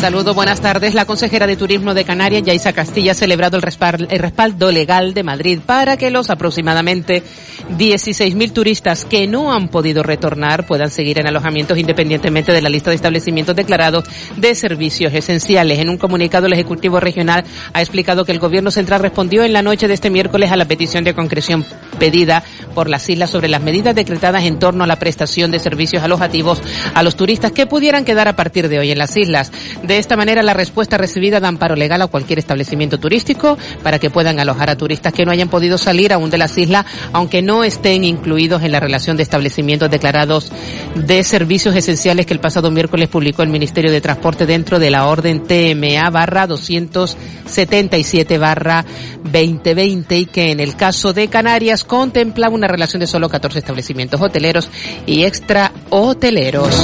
Saludos, buenas tardes. La consejera de Turismo de Canarias, Yaisa Castilla, ha celebrado el respaldo legal de Madrid para que los aproximadamente 16.000 turistas que no han podido retornar puedan seguir en alojamientos independientemente de la lista de establecimientos declarados de servicios esenciales. En un comunicado, el Ejecutivo Regional ha explicado que el Gobierno Central respondió en la noche de este miércoles a la petición de concreción pedida por las islas sobre las medidas decretadas en torno a la prestación de servicios alojativos a los turistas que pudieran quedar a partir de hoy en las islas. De esta manera, la respuesta recibida da amparo legal a cualquier establecimiento turístico para que puedan alojar a turistas que no hayan podido salir aún de las islas, aunque no estén incluidos en la relación de establecimientos declarados de servicios esenciales que el pasado miércoles publicó el Ministerio de Transporte dentro de la orden TMA barra 277 barra 2020 y que en el caso de Canarias contemplaba una relación de solo 14 establecimientos hoteleros y extra hoteleros.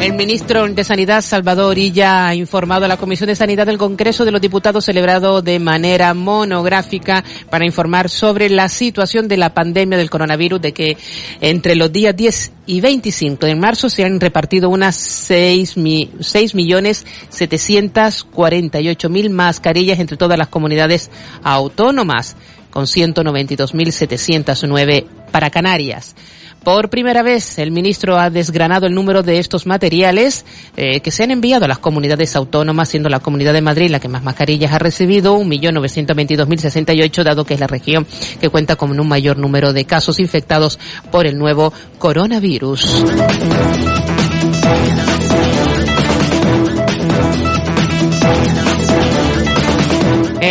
El ministro de Sanidad, Salvador Illa, ha informado a la Comisión de Sanidad del Congreso de los Diputados celebrado de manera monográfica para informar sobre la situación de la pandemia del coronavirus, de que entre los días 10 y 25 de marzo se han repartido unas 6, mi, 6 millones 748 mil mascarillas entre todas las comunidades autónomas, con 192.709 para Canarias. Por primera vez, el ministro ha desgranado el número de estos materiales eh, que se han enviado a las comunidades autónomas, siendo la Comunidad de Madrid la que más mascarillas ha recibido, 1.922.068, dado que es la región que cuenta con un mayor número de casos infectados por el nuevo coronavirus.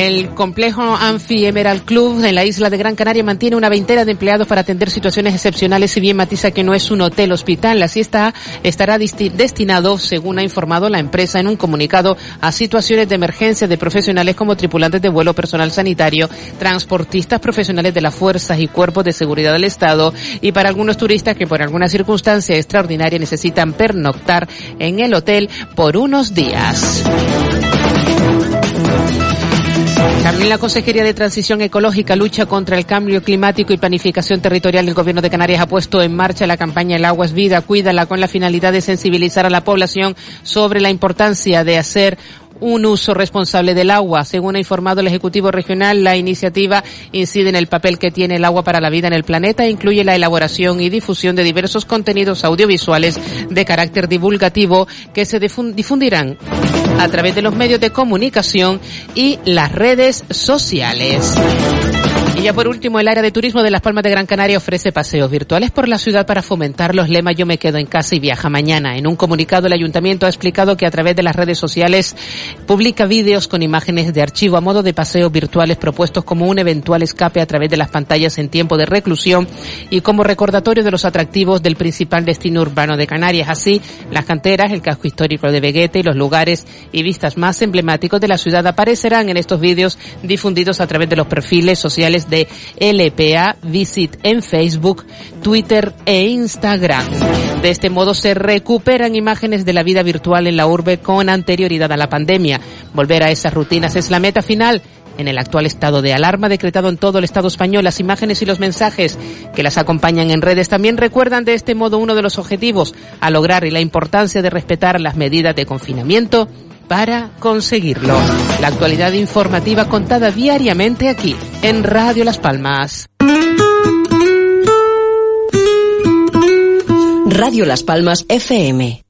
El complejo Anfi Emerald Club en la isla de Gran Canaria mantiene una veintena de empleados para atender situaciones excepcionales, si bien matiza que no es un hotel hospital. La siesta estará destinado, según ha informado la empresa en un comunicado, a situaciones de emergencia de profesionales como tripulantes de vuelo, personal sanitario, transportistas profesionales de las fuerzas y cuerpos de seguridad del Estado y para algunos turistas que por alguna circunstancia extraordinaria necesitan pernoctar en el hotel por unos días. También la Consejería de Transición Ecológica, Lucha contra el Cambio Climático y Planificación Territorial del Gobierno de Canarias ha puesto en marcha la campaña El agua es vida, cuídala, con la finalidad de sensibilizar a la población sobre la importancia de hacer un uso responsable del agua. Según ha informado el Ejecutivo Regional, la iniciativa incide en el papel que tiene el agua para la vida en el planeta e incluye la elaboración y difusión de diversos contenidos audiovisuales de carácter divulgativo que se difundirán a través de los medios de comunicación y las redes sociales. Y ya por último, el área de turismo de Las Palmas de Gran Canaria ofrece paseos virtuales por la ciudad para fomentar los lemas Yo me quedo en casa y viaja mañana. En un comunicado, el ayuntamiento ha explicado que a través de las redes sociales publica vídeos con imágenes de archivo a modo de paseos virtuales propuestos como un eventual escape a través de las pantallas en tiempo de reclusión y como recordatorio de los atractivos del principal destino urbano de Canarias. Así, las canteras, el casco histórico de Veguete y los lugares y vistas más emblemáticos de la ciudad aparecerán en estos vídeos difundidos a través de los perfiles sociales de LPA Visit en Facebook, Twitter e Instagram. De este modo se recuperan imágenes de la vida virtual en la urbe con anterioridad a la pandemia. Volver a esas rutinas es la meta final en el actual estado de alarma decretado en todo el Estado español, las imágenes y los mensajes que las acompañan en redes también recuerdan de este modo uno de los objetivos a lograr y la importancia de respetar las medidas de confinamiento para conseguirlo. La actualidad informativa contada diariamente aquí, en Radio Las Palmas. Radio Las Palmas FM.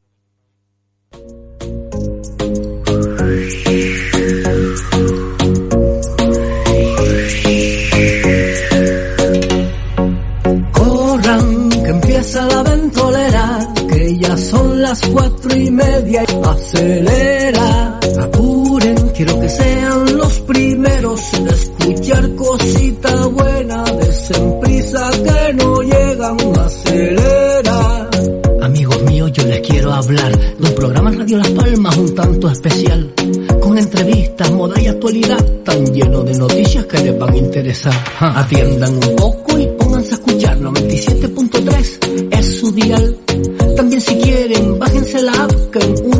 Corran, que empieza la ventolera, que ya son las cuatro y media. Acelera, apuren, quiero sean los primeros en escuchar cosita buena, desen prisa que no llegan, acelera. Amigos míos, yo les quiero hablar de un programa en Radio Las Palmas un tanto especial, con entrevistas, moda y actualidad, tan lleno de noticias que les van a interesar. Atiendan un poco y pónganse a escuchar, 97.3 es su dial. También si quieren, bájense la app que en un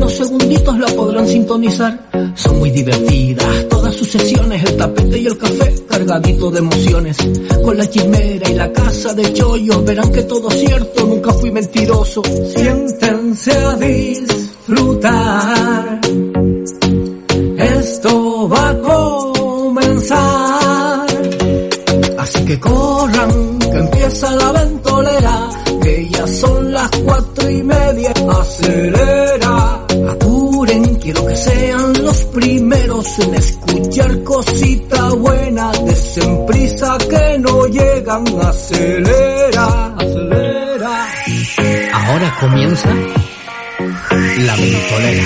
sintonizar. Son muy divertidas todas sus sesiones, el tapete y el café cargadito de emociones. Con la chimera y la casa de chollos, verán que todo cierto, nunca fui mentiroso. Siéntense a disfrutar. Esto va a comenzar. Así que corran, que empieza la ventolera, que ya son las cuatro y media. Acelera, primeros en escuchar cosita buena. Desen prisa que no llegan, acelera, acelera. Ahora comienza la ventolera.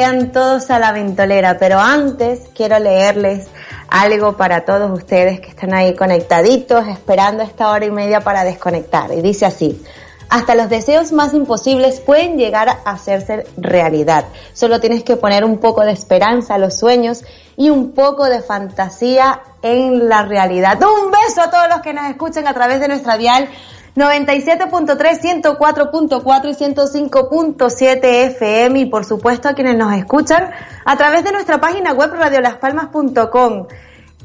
Sean todos a la ventolera, pero antes quiero leerles algo para todos ustedes que están ahí conectaditos, esperando esta hora y media para desconectar. Y dice así, hasta los deseos más imposibles pueden llegar a hacerse realidad. Solo tienes que poner un poco de esperanza a los sueños y un poco de fantasía en la realidad. Un beso a todos los que nos escuchan a través de nuestra dial 97.3, 104.4 y 105.7 FM y por supuesto a quienes nos escuchan a través de nuestra página web radiolaspalmas.com.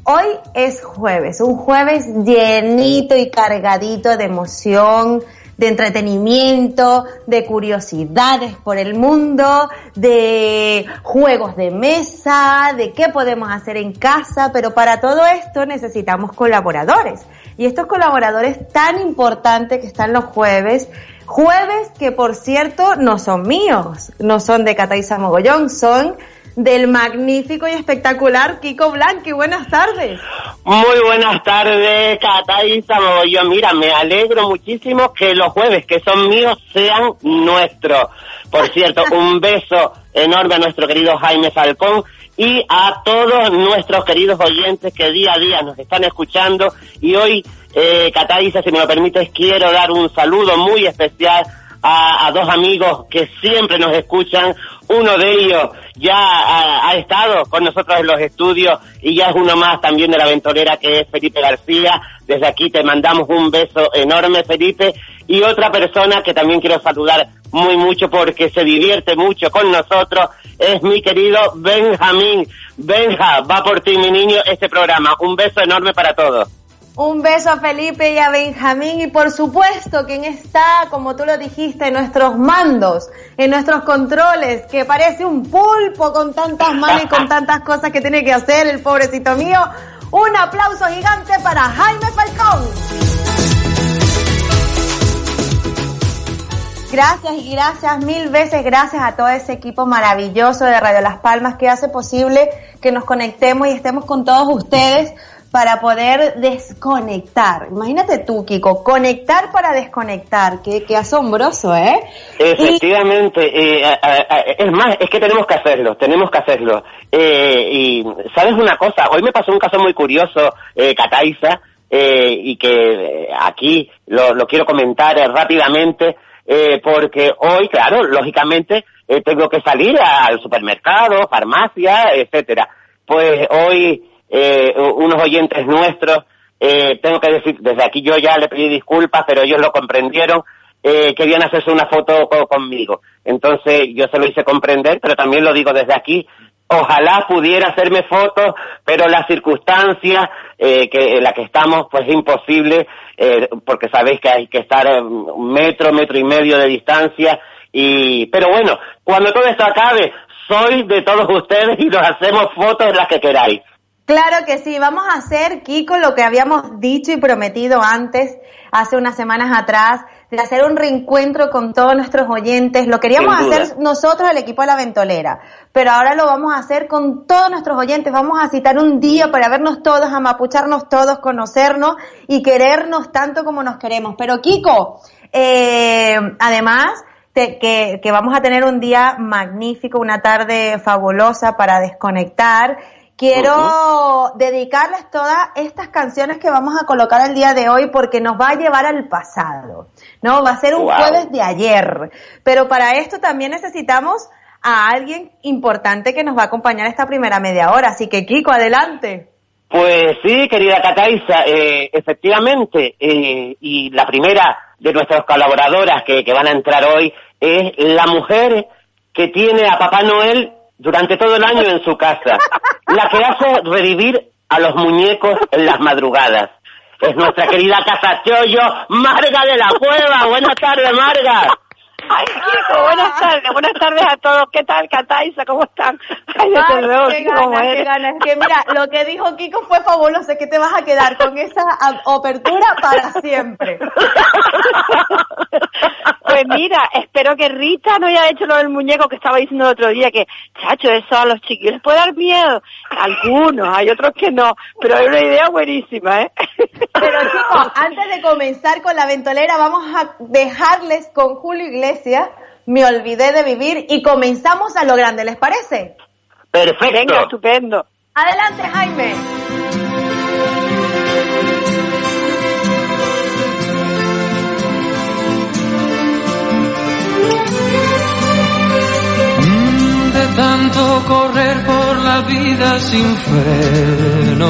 Hoy es jueves, un jueves llenito y cargadito de emoción, de entretenimiento, de curiosidades por el mundo, de juegos de mesa, de qué podemos hacer en casa, pero para todo esto necesitamos colaboradores. Y estos colaboradores tan importantes que están los jueves, jueves que por cierto no son míos, no son de Cataiza Mogollón, son del magnífico y espectacular Kiko Blanqui. Buenas tardes. Muy buenas tardes, Cataiza Mogollón. Mira, me alegro muchísimo que los jueves que son míos sean nuestros. Por cierto, un beso enorme a nuestro querido Jaime Falcón y a todos nuestros queridos oyentes que día a día nos están escuchando. Y hoy, eh, Cataiza, si me lo permites, quiero dar un saludo muy especial a, dos amigos que siempre nos escuchan. Uno de ellos ya ha, ha, estado con nosotros en los estudios y ya es uno más también de la aventurera que es Felipe García. Desde aquí te mandamos un beso enorme, Felipe. Y otra persona que también quiero saludar muy mucho porque se divierte mucho con nosotros es mi querido Benjamín. Benja, va por ti, mi niño, este programa. Un beso enorme para todos. Un beso a Felipe y a Benjamín y por supuesto quien está, como tú lo dijiste, en nuestros mandos, en nuestros controles, que parece un pulpo con tantas manos y con tantas cosas que tiene que hacer el pobrecito mío. Un aplauso gigante para Jaime Falcón. Gracias y gracias, mil veces gracias a todo ese equipo maravilloso de Radio Las Palmas que hace posible que nos conectemos y estemos con todos ustedes para poder desconectar. Imagínate tú, Kiko, conectar para desconectar. Qué, qué asombroso, ¿eh? Efectivamente. Y... Eh, es más, es que tenemos que hacerlo, tenemos que hacerlo. Eh, y, ¿sabes una cosa? Hoy me pasó un caso muy curioso, eh, Cataiza, y que aquí lo, lo, quiero comentar rápidamente, porque hoy, claro, lógicamente, tengo que salir al supermercado, farmacia, etcétera. Pues hoy eh, unos oyentes nuestros, eh, tengo que decir, desde aquí yo ya le pedí disculpas, pero ellos lo comprendieron, eh, querían hacerse una foto co conmigo. Entonces yo se lo hice comprender, pero también lo digo desde aquí, ojalá pudiera hacerme fotos, pero las circunstancias eh, que en la que estamos, pues es imposible, eh, porque sabéis que hay que estar un metro, metro y medio de distancia, y, pero bueno, cuando todo esto acabe, soy de todos ustedes y nos hacemos fotos las que queráis. Claro que sí, vamos a hacer, Kiko, lo que habíamos dicho y prometido antes, hace unas semanas atrás, de hacer un reencuentro con todos nuestros oyentes. Lo queríamos hacer nosotros, el equipo de la Ventolera, pero ahora lo vamos a hacer con todos nuestros oyentes. Vamos a citar un día para vernos todos, amapucharnos todos, conocernos y querernos tanto como nos queremos. Pero Kiko, eh, además, que, que vamos a tener un día magnífico, una tarde fabulosa para desconectar Quiero dedicarles todas estas canciones que vamos a colocar el día de hoy porque nos va a llevar al pasado, ¿no? Va a ser un jueves de ayer. Pero para esto también necesitamos a alguien importante que nos va a acompañar esta primera media hora. Así que Kiko, adelante. Pues sí, querida Cataiza, eh, efectivamente, eh, y la primera de nuestras colaboradoras que, que van a entrar hoy es la mujer que tiene a Papá Noel durante todo el año en su casa, la que hace revivir a los muñecos en las madrugadas. Es nuestra querida Casa Chollo, Marga de la Cueva. Buenas tardes, Marga. Ay, Kiko, buenas tardes, buenas tardes a todos. ¿Qué tal, Cataiza? ¿Cómo están? Ay, desde luego, qué ganas, qué ganas. Que mira, lo que dijo Kiko fue fabuloso, es que te vas a quedar con esa apertura para siempre. Pues mira, espero que Rita no haya hecho lo del muñeco que estaba diciendo el otro día, que, chacho, eso a los chiquillos les puede dar miedo. Algunos, hay otros que no, pero es una idea buenísima, ¿eh? Pero chicos, antes de comenzar con la ventolera, vamos a dejarles con Julio Iglesias, me olvidé de vivir, y comenzamos a lo grande, ¿les parece? Perfecto. Venga, estupendo. Adelante, Jaime. tanto correr por la vida sin freno.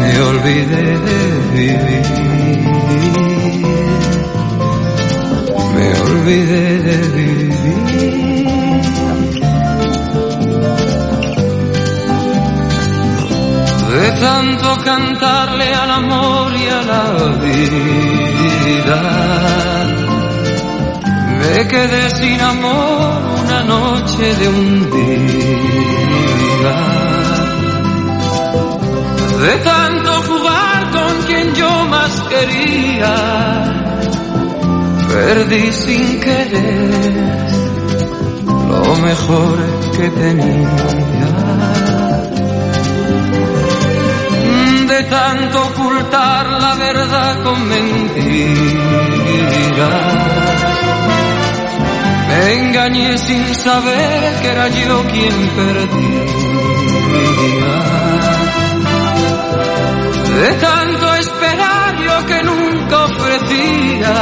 Me olvidé de vivir. Me olvidé de vivir. de tanto cantarle al amor y a la vida. Me quedé sin amor noche de un día. De tanto jugar con quien yo más quería, perdí sin querer lo mejor que tenía. de tanto ocultar la verdad con mentiras. Me engañé sin saber que era yo quien perdía. De tanto esperar yo que nunca ofrecía,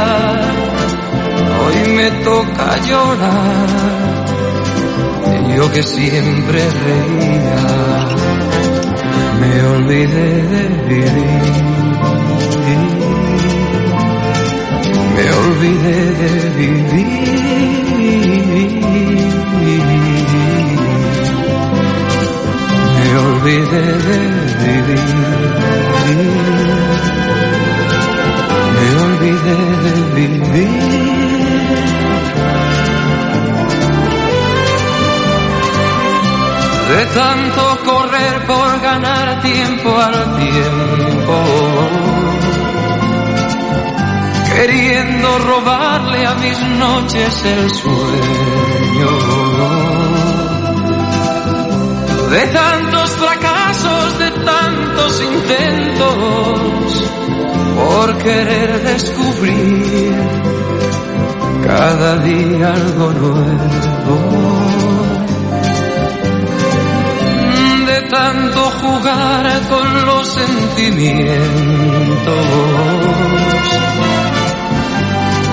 hoy me toca llorar. Yo que siempre reía me olvidé de vivir. Me olvidé de vivir. Me olvidé de vivir. Me olvidé de vivir. de tanto correr por ganar tiempo al tiempo, queriendo robarle a mis noches el sueño, de tantos fracasos, de tantos intentos, por querer descubrir cada día algo nuevo. De tanto jugar con los sentimientos,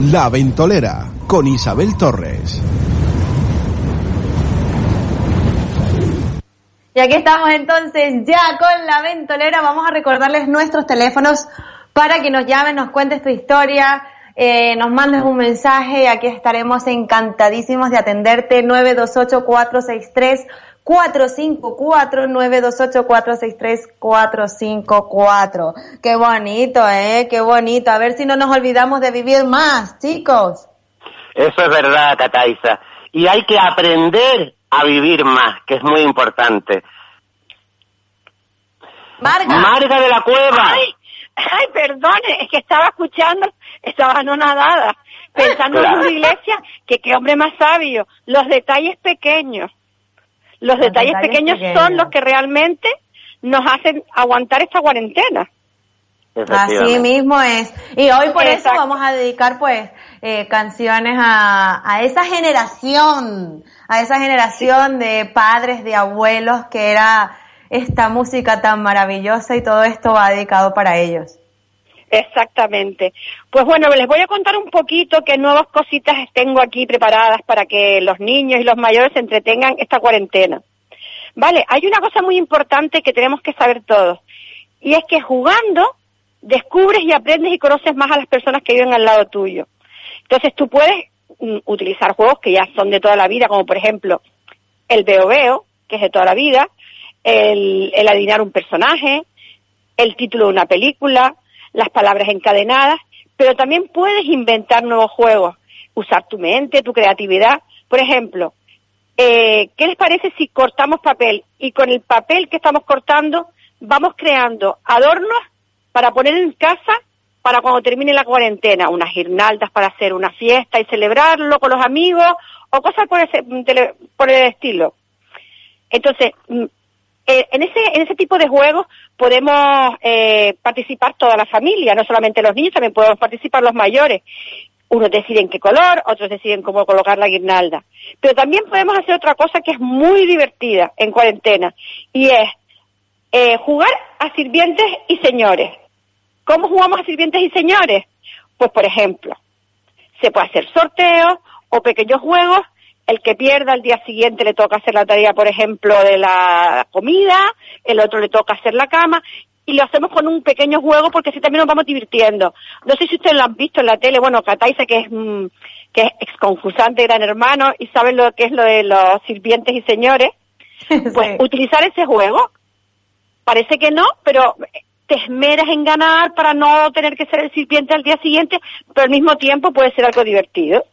La Ventolera con Isabel Torres. Y aquí estamos entonces ya con la ventolera. Vamos a recordarles nuestros teléfonos para que nos llamen, nos cuentes tu historia, eh, nos mandes un mensaje. Aquí estaremos encantadísimos de atenderte. 928-463. 454 928 463 454. Qué bonito, eh, qué bonito. A ver si no nos olvidamos de vivir más, chicos. Eso es verdad, Cataiza. Y hay que aprender a vivir más, que es muy importante. Marga. Marga de la Cueva. Ay, ay, perdone, es que estaba escuchando, estaba anonadada, pensando en una iglesia, que qué hombre más sabio, los detalles pequeños. Los, detalles, detalles pequeños, pequeños. son los que realmente nos hacen aguantar esta cuarentena. Así mismo es. Y hoy por eso vamos a dedicar pues eh, canciones a, a esa generación, a esa generación de padres, de abuelos que era esta música tan maravillosa y todo esto va dedicado para ellos. Exactamente. Pues bueno, les voy a contar un poquito qué nuevas cositas tengo aquí preparadas para que los niños y los mayores se entretengan esta cuarentena. Vale, hay una cosa muy importante que tenemos que saber todos, y es que jugando descubres y aprendes y conoces más a las personas que viven al lado tuyo. Entonces tú puedes mm, utilizar juegos que ya son de toda la vida, como por ejemplo el veo veo, que es de toda la vida, el, el adivinar un personaje, el título de una película, las palabras encadenadas, pero también puedes inventar nuevos juegos, usar tu mente, tu creatividad. Por ejemplo, eh, ¿qué les parece si cortamos papel y con el papel que estamos cortando vamos creando adornos para poner en casa para cuando termine la cuarentena, unas guirnaldas para hacer una fiesta y celebrarlo con los amigos o cosas por ese, por el estilo. Entonces, mm, eh, en ese en ese tipo de juegos podemos eh, participar toda la familia, no solamente los niños, también podemos participar los mayores. Unos deciden qué color, otros deciden cómo colocar la guirnalda. Pero también podemos hacer otra cosa que es muy divertida en cuarentena y es eh, jugar a sirvientes y señores. ¿Cómo jugamos a sirvientes y señores? Pues por ejemplo, se puede hacer sorteos o pequeños juegos. El que pierda al día siguiente le toca hacer la tarea, por ejemplo, de la comida, el otro le toca hacer la cama y lo hacemos con un pequeño juego porque así también nos vamos divirtiendo. No sé si ustedes lo han visto en la tele, bueno, Cataiza que es mm, que es exconcursante de Gran Hermano y saben lo que es lo de los sirvientes y señores, pues utilizar ese juego. Parece que no, pero te esmeras en ganar para no tener que ser el sirviente al día siguiente, pero al mismo tiempo puede ser algo divertido.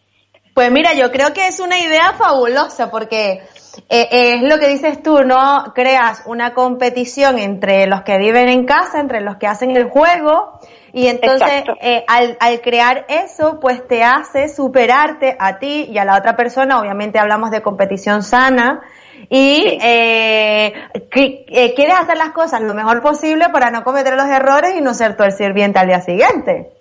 Pues mira, yo creo que es una idea fabulosa porque eh, eh, es lo que dices tú, ¿no? Creas una competición entre los que viven en casa, entre los que hacen el juego y entonces eh, al, al crear eso, pues te hace superarte a ti y a la otra persona. Obviamente hablamos de competición sana y eh, que- eh, quieres hacer las cosas lo mejor posible para no cometer los errores y no ser tú el sirviente al día siguiente.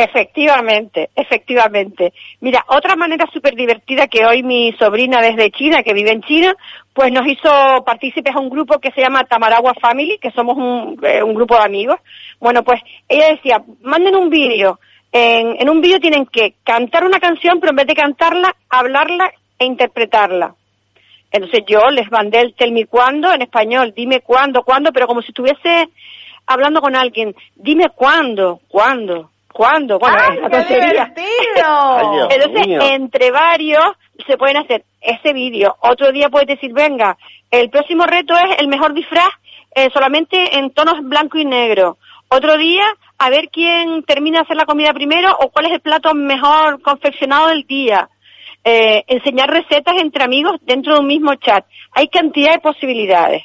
Efectivamente, efectivamente. Mira, otra manera súper divertida que hoy mi sobrina desde China, que vive en China, pues nos hizo partícipes a un grupo que se llama Tamaragua Family, que somos un, eh, un grupo de amigos. Bueno, pues ella decía, manden un vídeo. En, en un vídeo tienen que cantar una canción, pero en vez de cantarla, hablarla e interpretarla. Entonces yo les mandé el tell me cuándo en español, dime cuándo, cuándo, pero como si estuviese hablando con alguien, dime cuándo, cuándo, cuándo, bueno, ¡Ay, es una qué divertido! Entonces, mío. entre varios se pueden hacer ese vídeo. Otro día puedes decir, venga, el próximo reto es el mejor disfraz eh, solamente en tonos blanco y negro. Otro día, a ver quién termina de hacer la comida primero o cuál es el plato mejor confeccionado del día. Eh, enseñar recetas entre amigos dentro de un mismo chat. Hay cantidad de posibilidades.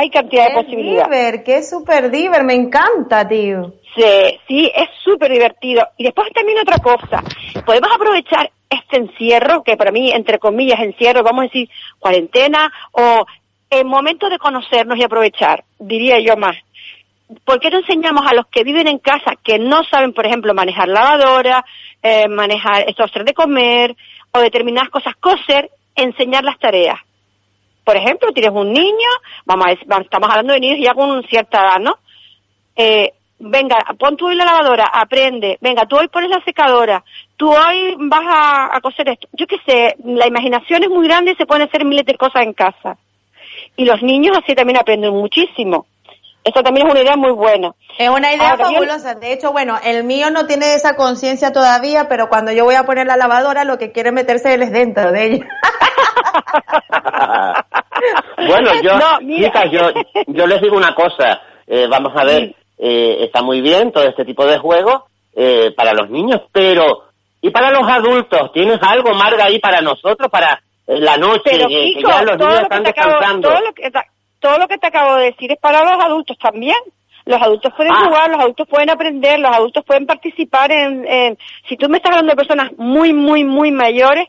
Hay cantidad de Qué posibilidades. diver, qué super diver, me encanta, tío. Sí, sí, es súper divertido. Y después también otra cosa, podemos aprovechar este encierro, que para mí, entre comillas, encierro, vamos a decir, cuarentena, o el momento de conocernos y aprovechar, diría yo más. ¿Por qué no enseñamos a los que viven en casa, que no saben, por ejemplo, manejar lavadora, eh, manejar esto, hacer de comer, o determinadas cosas, coser, enseñar las tareas? Por ejemplo, tienes un niño, vamos a estamos hablando de niños ya con cierta edad, ¿no? eh, venga, pon tú hoy la lavadora, aprende, venga, tú hoy pones la secadora, tú hoy vas a, a coser esto. Yo qué sé, la imaginación es muy grande y se pueden hacer miles de cosas en casa. Y los niños así también aprenden muchísimo. Eso también es una idea muy buena. Es una idea Ahora, yo- fabulosa. De hecho, bueno, el mío no tiene esa conciencia todavía, pero cuando yo voy a poner la lavadora, lo que quiere meterse él es dentro de ella. bueno, yo, No, chicas, yo, yo les digo una cosa. Eh, vamos a ver, eh, está muy bien todo este tipo de juegos eh, para los niños, pero ¿y para los adultos? ¿Tienes algo, Marga, ahí para nosotros, para eh, la noche, Pero, que- que Kiko, ya los todo niños lo, que están acabo, descansando? todo, lo que, te- todo lo que te acabo de decir es para los adultos también. Los adultos pueden Ah. jugar, los adultos pueden aprender, los adultos pueden participar en, en... Si tú me estás hablando de personas muy, muy, muy mayores,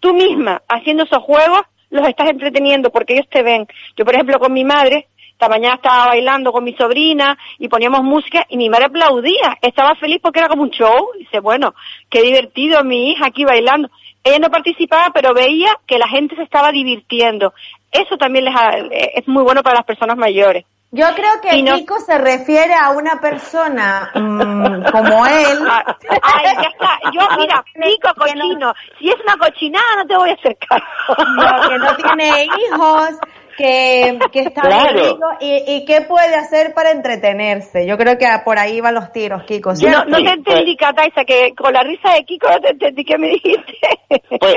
tú misma, haciendo esos juegos, los estás entreteniendo porque ellos te ven. Yo, por ejemplo, con mi madre, esta mañana estaba bailando con mi sobrina y poníamos música y mi madre aplaudía, estaba feliz porque era como un show. Dice, bueno, qué divertido mi hija aquí bailando. Ella no participaba, pero veía que la gente se estaba divirtiendo. Eso también les ha- es muy bueno para las personas mayores. Yo creo que no- Kiko se refiere a una persona mm, como él. Ah, Ay, ya está. Yo, mira, no- cochino. Si es una cochinada, no te voy a hacer caso. No, que no tiene hijos, que, que está Claro. y, y qué puede hacer para entretenerse. Yo creo que por ahí van los tiros, Kiko. No, ¿cierto? no te entendí, Cataisa, que con la risa de Kiko no te entendí qué me dijiste. Pues,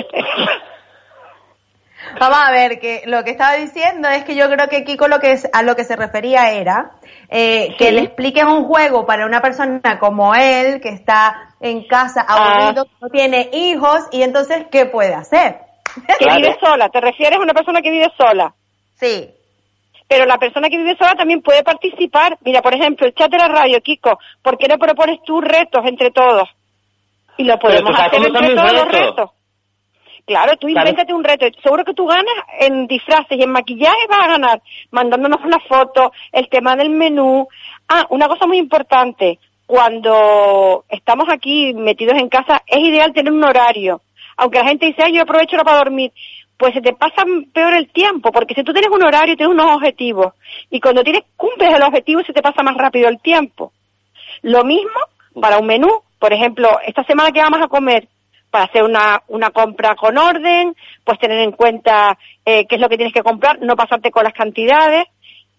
Vamos a ver, que lo que estaba diciendo es que yo creo que Kiko lo que es, a lo que se refería era eh, que le expliquen un juego para una persona como él, que está en casa Ah. aburrido, no tiene hijos, y entonces, ¿qué puede hacer? que Claro. vive sola. ¿Te refieres a una persona que vive sola? Sí. Pero la persona que vive sola también puede participar. Mira, por ejemplo, el chat de la radio, Kiko, ¿por qué no propones tú retos entre todos? Y lo podemos hacer entre todos los retos. Claro, tú invéntate un reto. Seguro que tú ganas en disfraces y en maquillaje vas a ganar, mandándonos una foto, el tema del menú. Ah, una cosa muy importante. Cuando estamos aquí metidos en casa, es ideal tener un horario. Aunque la gente dice, ay, yo aprovecho para dormir. Pues se te pasa peor el tiempo, porque si tú tienes un horario, tienes unos objetivos. Y cuando tienes, cumples el objetivo, se te pasa más rápido el tiempo. Lo mismo para un menú. Por ejemplo, esta semana que vamos a comer, para hacer una, una compra con orden, pues tener en cuenta eh, qué es lo que tienes que comprar, no pasarte con las cantidades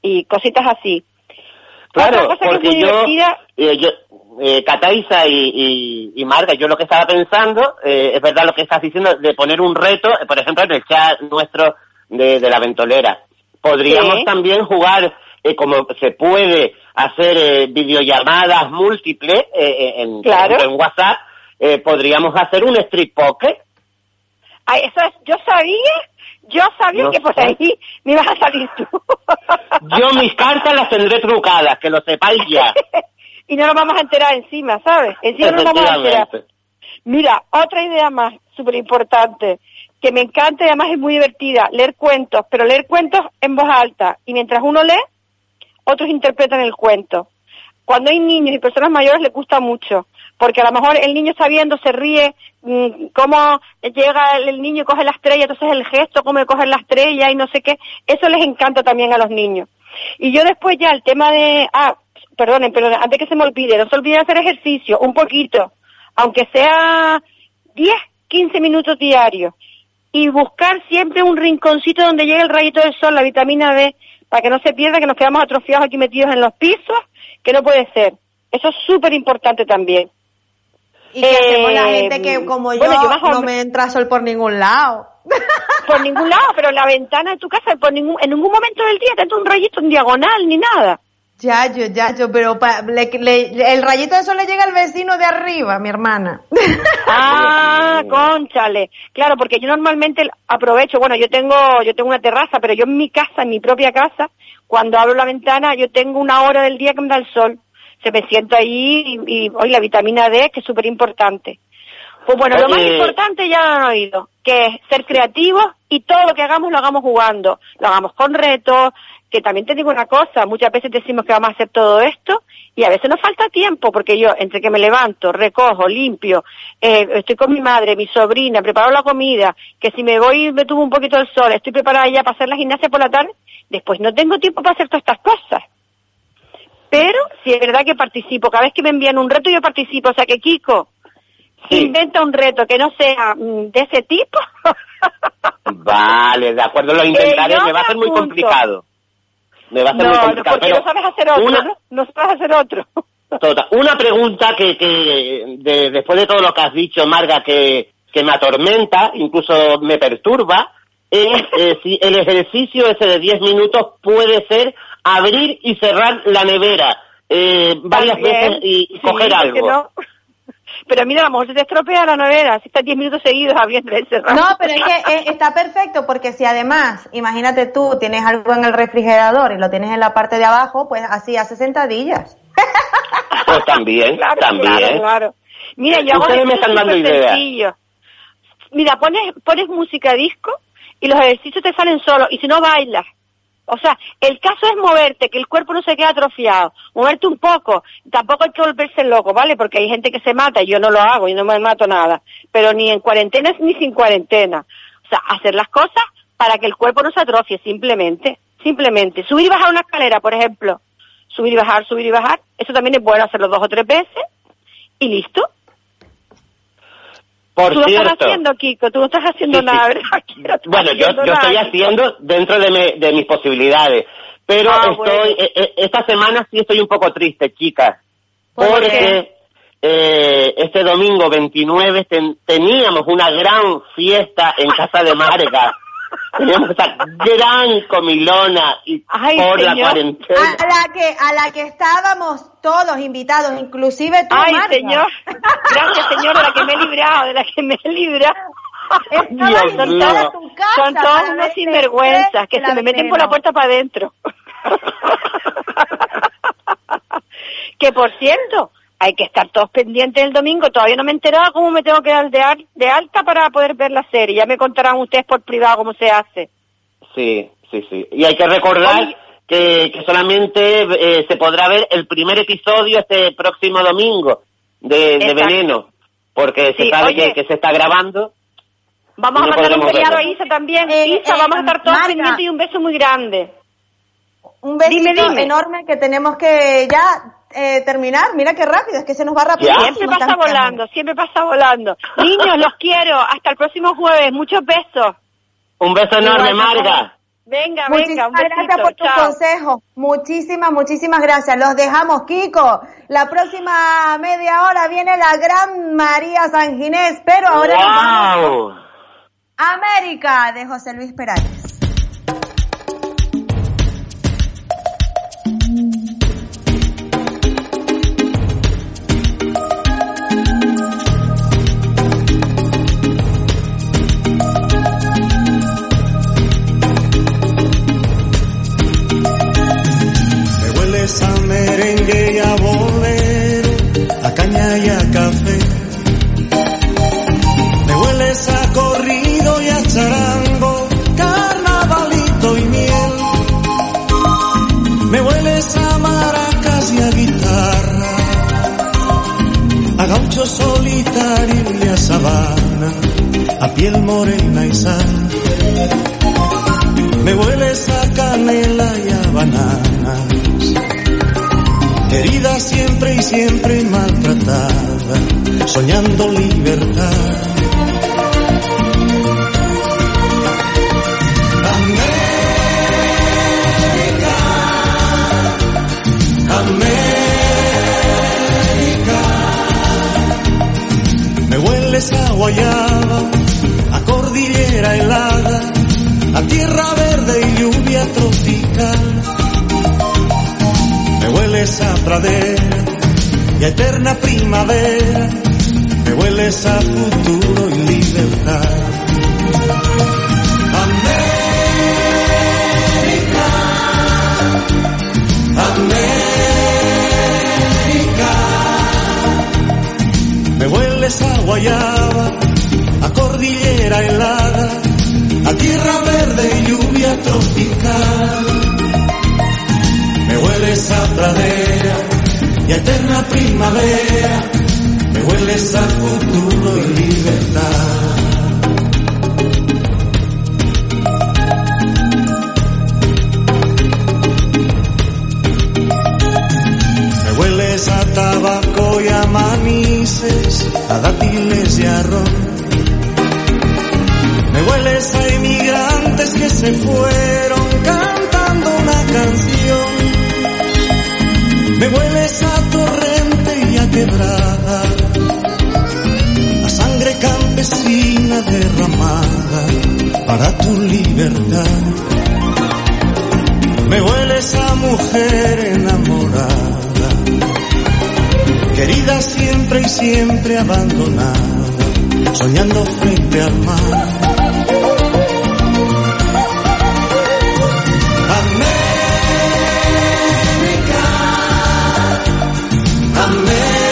y cositas así. Claro, Otra cosa que es porque muy yo, divertida, eh, yo eh, Cataiza y, y, y Marga, yo lo que estaba pensando, eh, es verdad lo que estás diciendo, de poner un reto, eh, por ejemplo, en el chat nuestro de, de la ventolera. Podríamos Sí. también jugar, eh, como se puede hacer eh, videollamadas múltiples eh, eh, en, Claro. en WhatsApp, eh, podríamos hacer un street poker. ay, eso es, yo sabía, yo sabía No que por sé. ahí me ibas a salir tú. Yo mis cartas las tendré trucadas, que lo sepáis ya. y no nos vamos a enterar encima, ¿sabes? Encima no nos vamos a enterar. Mira, otra idea más, súper importante, que me encanta y además es muy divertida, leer cuentos, pero leer cuentos en voz alta. Y mientras uno lee, otros interpretan el cuento. Cuando hay niños y personas mayores les gusta mucho, porque a lo mejor el niño está viendo, se ríe, mm, cómo llega el niño y coge la estrella, entonces el gesto, cómo coge la estrella y no sé qué, eso les encanta también a los niños. Y yo después ya el tema de, ah, perdonen, pero antes que se me olvide, no se olviden hacer ejercicio, un poquito, aunque sea 10, 15 minutos diarios, y buscar siempre un rinconcito donde llegue el rayito del sol, la vitamina D, para que no se pierda, que nos quedamos atrofiados aquí metidos en los pisos, que no puede ser. Eso es súper importante también. ¿Y qué hacemos la gente que como yo, no me entra sol por ningún lado? Por ningún lado, pero la ventana de tu casa, por ningún, en ningún momento del día te entra un rayito en diagonal ni nada. Ya, yo, ya, yo, pero el rayito de sol le llega al vecino de arriba, mi hermana. Ah, conchale. Claro, porque yo normalmente aprovecho, bueno, yo tengo, yo tengo una terraza, pero yo en mi casa, en mi propia casa, cuando abro la ventana, yo tengo una hora del día que me da el sol. Se me siento ahí y, hoy la vitamina D, que es súper importante. Pues bueno, lo más importante ya lo han oído, que es ser creativos y todo lo que hagamos lo hagamos jugando. Lo hagamos con retos, que también te digo una cosa, muchas veces decimos que vamos a hacer todo esto y a veces nos falta tiempo porque yo entre que me levanto, recojo, limpio, eh, estoy con mi madre, mi sobrina, preparo la comida, que si me voy me tuvo un poquito el sol, estoy preparada ya para hacer la gimnasia por la tarde, después no tengo tiempo para hacer todas estas cosas. Pero si es verdad que participo, cada vez que me envían un reto yo participo, o sea que Kiko, inventa un reto que no sea mm, de ese tipo. vale, de acuerdo, lo intentaré, me va a ser muy complicado. Me va a ser muy complicado. Porque no sabes hacer otro, ¿no? No sabes hacer otro. Tota, una pregunta que, que después de todo lo que has dicho, Marga, que, que me atormenta, incluso me perturba, es eh, si el ejercicio ese de 10 minutos puede ser abrir y cerrar la nevera eh, varias veces y, coger algo. Pero mira, a lo mejor se te estropea la nevera, si estás 10 minutos seguidos abriendo y cerrando. No, pero es que eh, está perfecto porque si además, imagínate tú, tienes algo en el refrigerador y lo tienes en la parte de abajo, pues así hace sentadillas. Pues también, también. Claro, Mira, yo hago me están dando ideas. Mira, pones, pones música disco y los ejercicios te salen solos y si no bailas. O sea, el caso es moverte, que el cuerpo no se quede atrofiado, moverte un poco, tampoco hay que volverse loco, ¿vale? Porque hay gente que se mata y yo no lo hago, y no me mato nada, pero ni en cuarentena ni sin cuarentena. O sea, hacer las cosas para que el cuerpo no se atrofie, simplemente, simplemente. Subir y bajar una escalera, por ejemplo, subir y bajar, subir y bajar, eso también es bueno hacerlo dos o tres veces, y listo. Por tú cierto, estás haciendo, Kiko, tú no estás haciendo nada, ¿verdad? bueno, yo, yo estoy haciendo dentro de, de mis posibilidades, pero Ah, estoy, bueno. eh, eh, esta semana sí estoy un poco triste, chicas, ¿Por porque eh, este domingo 29 ten- teníamos una gran fiesta en casa de Marga. Teníamos esa gran comilona y Ay, por la cuarentena. A la que a la que estábamos todos invitados, inclusive tú, Ay, Marta. señor. Gracias, señor, de la que me he librado, de la que me he librado. Dios tu casa Son todos unos verte sinvergüenzas que se me meten por la puerta para adentro. que por cierto, hay que estar todos pendientes el domingo. Todavía no me he enterado cómo me tengo que dar de, al- de alta para poder ver la serie. Ya me contarán ustedes por privado cómo se hace. Sí, sí, sí. Y hay que recordar que, que solamente eh, se podrá ver el primer episodio este próximo domingo de, de. Veneno, porque se Sí, sabe oye. que, que se está grabando. Vamos No a mandar un besito a. Isa también. Eh, Isa, eh, vamos a estar todos pendientes y un beso muy grande. Un besito Dime, dime. enorme que tenemos que ya eh, terminar. Mira qué rápido, es que se nos va rápido. Siempre pasa volando, siempre pasa volando. Niños, los quiero. Hasta el próximo jueves. Muchos besos. Un beso enorme, Marga. Venga, venga, Muchísimas un besito. gracias por tu Chao. consejo. Muchísimas, muchísimas gracias. Los dejamos, Kiko. La próxima media hora viene la gran María San Ginés, pero ahora nos vamos ¡Wow! a América de José Luis Perales. Macho solitario y a sabana, a piel morena y sana. Me hueles a canela y a bananas. Querida siempre y siempre maltratada, soñando libertad. América, América. Me hueles a guayaba, a cordillera helada, a tierra verde y lluvia tropical. Me hueles a pradera y a eterna primavera, me hueles a futuro y libertad. Guayaba, a cordillera helada, a tierra verde y lluvia tropical. Me hueles a pradera y a eterna primavera, me hueles a futuro y libertad. A dátiles y. Me hueles a inmigrantes que se fueron cantando una canción. Me hueles a torrente y a quebrada, a sangre campesina derramada para tu libertad. Me hueles a mujer enamorada, querida siempre y siempre abandonada, soñando frente al mar. América,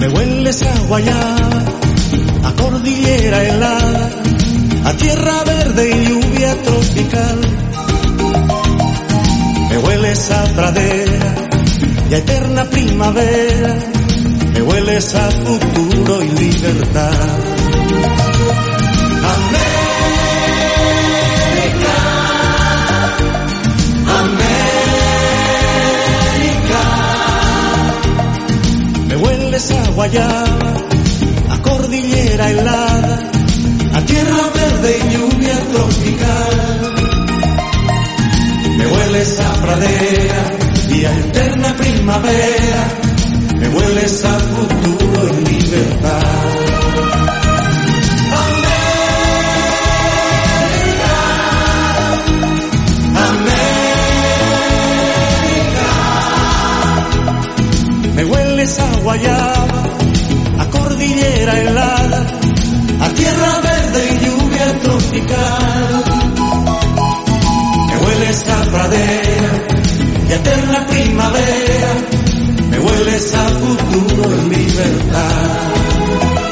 me hueles a guayaba, a cordillera helada, a tierra verde y lluvia tropical. Hueles a pradera y a eterna primavera, me hueles a futuro y libertad. América, me hueles a guayaba, a cordillera helada, a tierra verde y lluvia tropical. Hueles a pradera y a eterna primavera, me hueles a futuro y libertad. Me hueles a guayaba, a cordillera helada, a tierra verde y lluvia tropical. Hueles a pradera y eterna primavera, me hueles a futuro y libertad.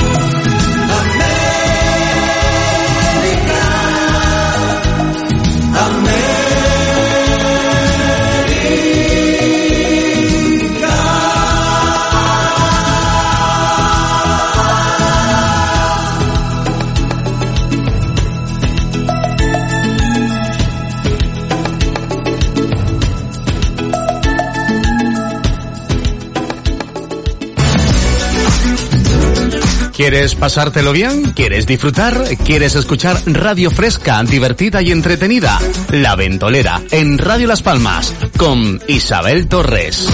¿Quieres pasártelo bien? ¿Quieres disfrutar? ¿Quieres escuchar radio fresca, divertida y entretenida? La Ventolera, en Radio Las Palmas, con Isabel Torres.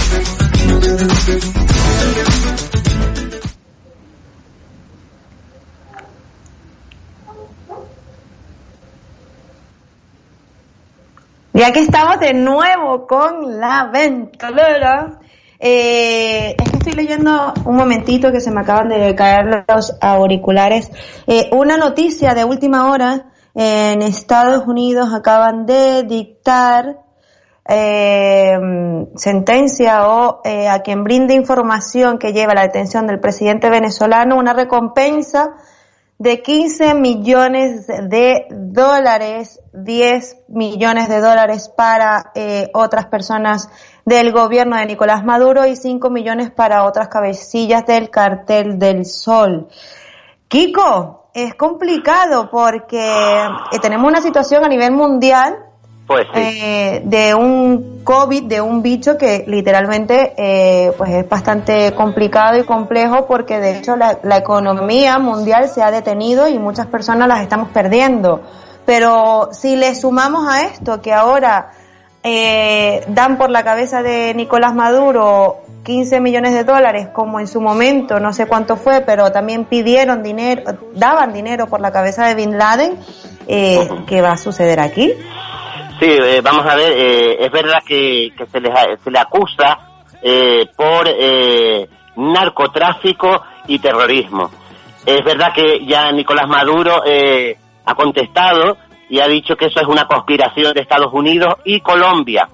Y aquí estamos de nuevo con la ventolera. Eh, es que estoy leyendo un momentito que se me acaban de caer los auriculares. Eh, una noticia de última hora. En Estados Unidos acaban de dictar eh, sentencia o eh, a quien brinde información que lleva la detención del presidente venezolano una recompensa de 15 millones de dólares, 10 millones de dólares para eh, otras personas del gobierno de Nicolás Maduro y 5 millones para otras cabecillas del cartel del sol. Kiko, es complicado porque eh, tenemos una situación a nivel mundial Pues sí. eh, de un COVID, de un bicho que literalmente eh, pues es bastante complicado y complejo porque de hecho la, la economía mundial se ha detenido y muchas personas las estamos perdiendo. Pero si le sumamos a esto que ahora eh, dan por la cabeza de Nicolás Maduro 15 millones de dólares, como en su momento, no sé cuánto fue, pero también pidieron dinero, daban dinero por la cabeza de Bin Laden, eh, ¿qué va a suceder aquí? Sí, eh, vamos a ver, eh, es verdad que, que se, les, se le acusa eh, por eh, narcotráfico y terrorismo. Es verdad que ya Nicolás Maduro eh, ha contestado y ha dicho que eso es una conspiración de Estados Unidos y Colombia.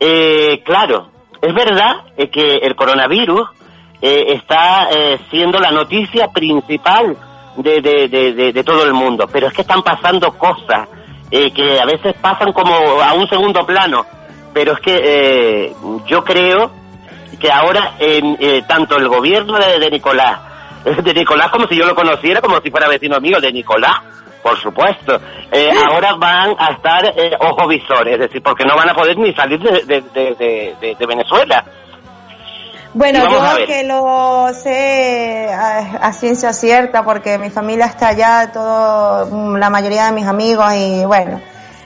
Eh, claro, es verdad eh, que el coronavirus eh, está eh, siendo la noticia principal de, de, de, de- todo el mundo, pero es que están pasando cosas que a veces pasan como a un segundo plano, pero es que yo creo que ahora tanto el gobierno de Nicolás, de Nicolás como si yo lo conociera, como si fuera vecino mío de Nicolás, por supuesto, eh, ahora van a estar eh, ojo visores, es decir, porque no van a poder ni salir de, de, de, de- de- de Venezuela. Bueno, yo que lo sé a, a ciencia cierta porque mi familia está allá, todo, mm, la mayoría de mis amigos y bueno,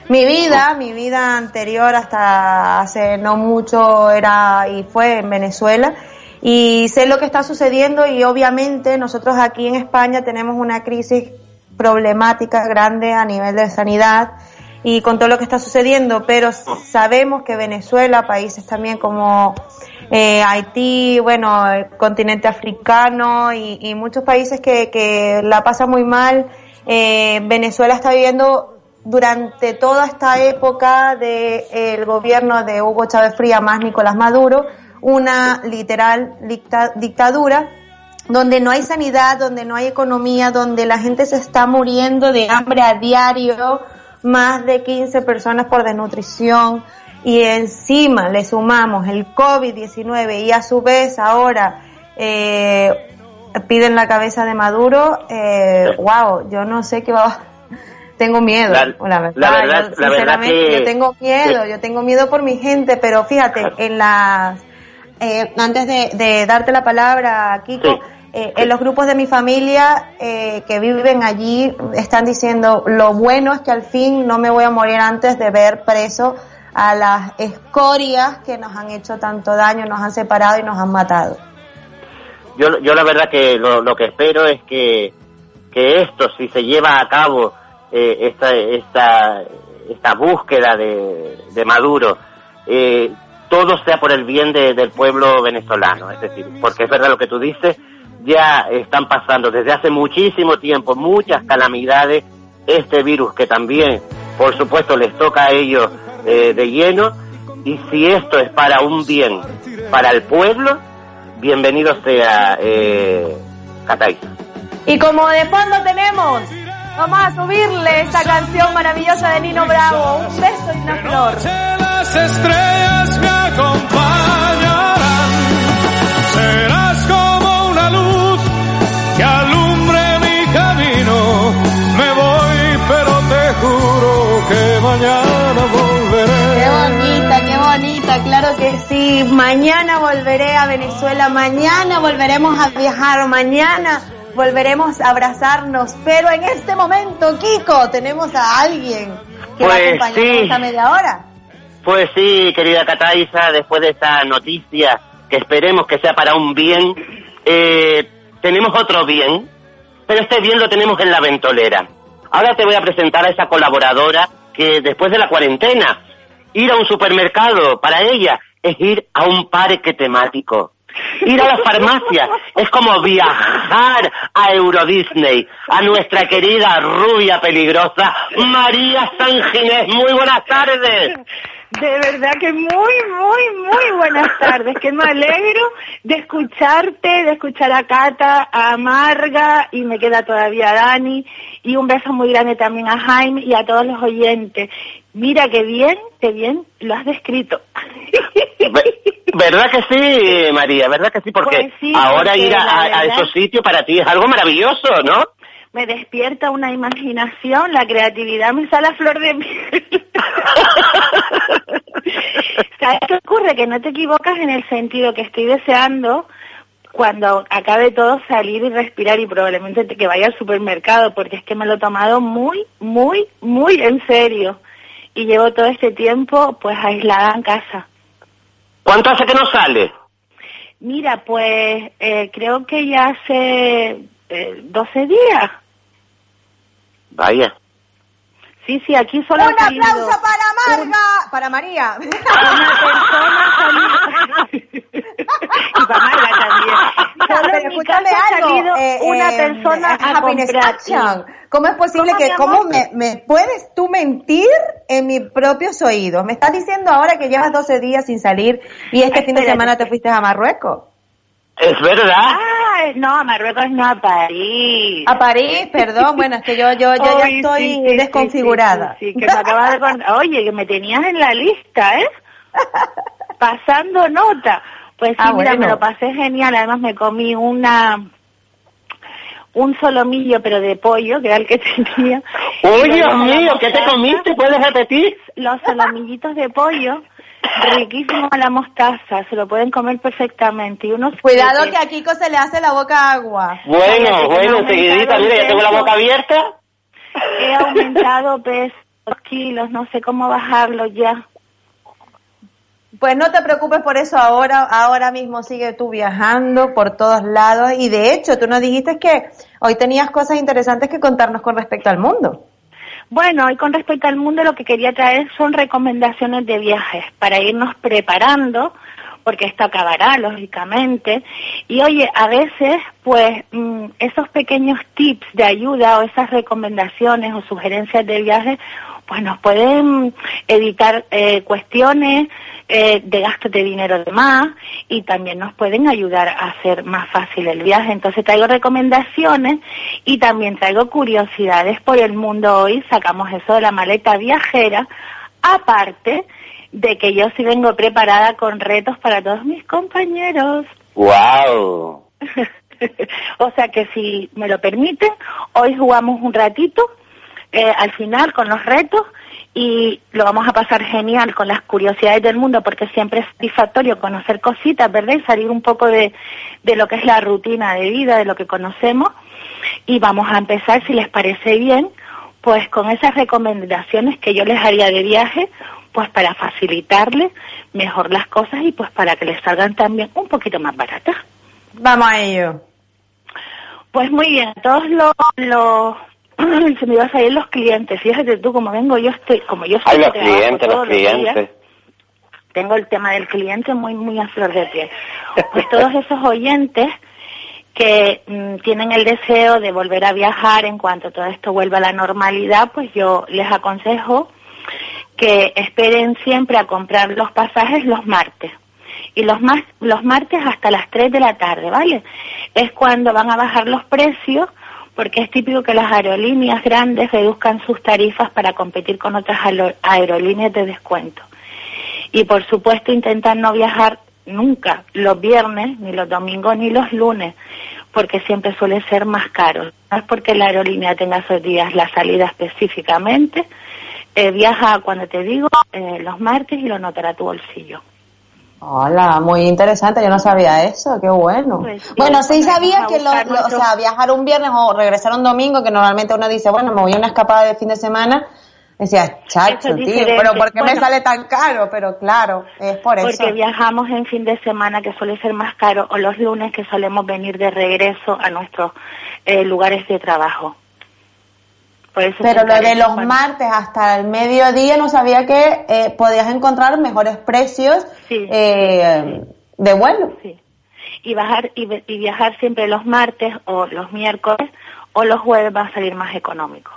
mi vida, mi vida anterior hasta hace no mucho era y fue en Venezuela. Y sé lo que está sucediendo y obviamente nosotros aquí en España tenemos una crisis problemática grande a nivel de sanidad y con todo lo que está sucediendo, pero sabemos que Venezuela, países también como eh, Haití, bueno, el continente africano y, y muchos países que, que la pasan muy mal, eh, Venezuela está viviendo durante toda esta época del gobierno de Hugo Chávez Fría más Nicolás Maduro, una literal dicta- dictadura donde no hay sanidad, donde no hay economía, donde la gente se está muriendo de hambre a diario, más de 15 personas por desnutrición y encima le sumamos el COVID-19 y a su vez ahora eh, piden la cabeza de Maduro, eh, wow, yo no sé qué va tengo miedo, La- la, verdad, la verdad- yo, la verdad sinceramente, que- yo tengo miedo, yo tengo miedo por mi gente, pero fíjate, en las, eh, antes de, de darte la palabra, Kiko, Sí. Eh, en los grupos de mi familia eh, que viven allí están diciendo, lo bueno es que al fin no me voy a morir antes de ver preso a las escorias que nos han hecho tanto daño, nos han separado y nos han matado. Yo, yo la verdad que lo, que espero es que, que esto, si se lleva a cabo eh, esta, esta, búsqueda de, de Maduro, eh, todo sea por el bien de- del pueblo venezolano. Es decir, porque es verdad lo que tú dices, ya están pasando desde hace muchísimo tiempo muchas calamidades, este virus que también, por supuesto, les toca a ellos eh, de lleno, y si esto es para un bien para el pueblo, bienvenido sea eh. Y como de fondo tenemos, vamos a subirle esta canción maravillosa de Nino Bravo, un beso y una flor. Las estrellas me acompañarán. Mañana volveré. Qué bonita, qué bonita, claro que sí. Mañana volveré a Venezuela, mañana volveremos a viajar, mañana volveremos a abrazarnos, pero en este momento, Kiko, tenemos a alguien que va a Pues acompañarnos sí. esta media hora. Pues sí, querida Cataiza, después de esta noticia, que esperemos que sea para un bien, eh, tenemos otro bien, pero este bien lo tenemos en la ventolera. Ahora te voy a presentar a esa colaboradora que después de la cuarentena, ir a un supermercado para ella es ir a un parque temático. Ir a la farmacia es como viajar a Euro Disney, a nuestra querida rubia peligrosa María San Ginés. Muy buenas tardes. De verdad que muy, muy, muy buenas tardes. Que me alegro de escucharte, de escuchar a Cata, a Marga y me queda todavía Dani. Y un beso muy grande también a Jaime y a todos los oyentes. Mira qué bien, qué bien lo has descrito. ¿Verdad que sí, María? ¿Verdad que sí? Porque Pues sí, ahora porque ir a, a- esos sitios para ti es algo maravilloso, ¿no? Me despierta una imaginación, la creatividad me sale a flor de piel. ¿Sabes qué ocurre? Que no te equivocas en el sentido que estoy deseando cuando acabe todo salir y respirar y probablemente te- que vaya al supermercado porque es que me lo he tomado muy, muy, muy en serio y llevo todo este tiempo pues aislada en casa. ¿Cuánto hace que no sale? Mira, pues eh, creo que ya hace eh, 12 días. Vaya. Sí, sí, aquí solo Un aplauso para Marga, para María. y para Marga también. Solo Pero en mi escúchame algo, eh, una eh, persona a Happiness comprar. ¿Cómo es posible ¿Cómo, que, cómo me, me puedes tú mentir en mis propios oídos? Me estás diciendo ahora que llevas 12 días sin salir y este fin de semana te fuiste a Marruecos. Es verdad. Ah, no, a Marruecos no, a París. A París, perdón, bueno, es que yo, yo, yo ya estoy sí, sí, sí, desconfigurada. Sí, sí, que me acabas de contar. Oye, que me tenías en la lista, ¿eh? Pasando nota. Pues sí, Ah, mira, bueno. me lo pasé genial. Además me comí una un solomillo, pero de pollo, que era el que tenía. ¡Uy, Dios mío! ¿Qué te comiste? ¿Puedes repetir? Los solomillitos de pollo, riquísimo a la mostaza, se lo pueden comer perfectamente. Y unos Cuidado que a Kiko se le hace la boca agua. Bueno, bueno, enseguidita, mira, ya tengo la boca abierta. He aumentado peso, dos kilos, no sé cómo bajarlo ya. Pues no te preocupes por eso ahora, ahora mismo sigue tú viajando por todos lados y de hecho tú nos dijiste que hoy tenías cosas interesantes que contarnos con respecto al mundo. Bueno, y con respecto al mundo lo que quería traer son recomendaciones de viajes para irnos preparando, porque esto acabará, lógicamente. Y oye, a veces, pues, mm, esos pequeños tips de ayuda o esas recomendaciones o sugerencias de viaje, pues nos pueden evitar eh, cuestiones eh, de gastos de dinero de más y también nos pueden ayudar a hacer más fácil el viaje. Entonces traigo recomendaciones y también traigo curiosidades por el mundo hoy. Sacamos eso de la maleta viajera, aparte de que yo sí vengo preparada con retos para todos mis compañeros. ¡Wow! o sea que si me lo permiten, hoy jugamos un ratito eh, al final con los retos y lo vamos a pasar genial con las curiosidades del mundo porque siempre es satisfactorio conocer cositas, ¿verdad? Y salir un poco de, de lo que es la rutina de vida, de lo que conocemos. Y vamos a empezar, si les parece bien, pues con esas recomendaciones que yo les haría de viaje, pues para facilitarles mejor las cosas y pues para que les salgan también un poquito más baratas. Vamos a ello. Pues muy bien, todos los, los se me iba a salir los clientes. Fíjate tú, como vengo yo estoy, como yo soy Ay, los clientes, los todos días, clientes. tengo el tema del cliente muy, muy a flor de piel. Pues todos esos oyentes que mm, tienen el deseo de volver a viajar en cuanto todo esto vuelva a la normalidad, pues yo les aconsejo que esperen siempre a comprar los pasajes los martes. Y los, más, los martes hasta las 3 de la tarde, ¿vale? Es cuando van a bajar los precios, porque es típico que las aerolíneas grandes reduzcan sus tarifas para competir con otras aero- aerolíneas de descuento. Y por supuesto intentan no viajar nunca los viernes, ni los domingos, ni los lunes, porque siempre suele ser más caro. No es porque la aerolínea tenga esos días la salida específicamente, eh, viaja cuando te digo eh, los martes y lo notará tu bolsillo. Hola, muy interesante, yo no sabía eso, qué bueno. Pues sí, bueno, sí sabía que lo, o sea, viajar un viernes o regresar un domingo, que normalmente uno dice, bueno, me voy a una escapada de fin de semana, decía, chacho, es tío, pero ¿por qué me sale tan caro? Pero claro, es por eso. Porque viajamos en fin de semana que suele ser más caro o los lunes que solemos venir de regreso a nuestros eh, lugares de trabajo. Pero lo de los martes hasta el mediodía no sabía que eh, podías encontrar mejores precios Sí. eh, de vuelo. Sí. Y, bajar, y, ve- y viajar siempre los martes o los miércoles o los jueves va a salir más económico.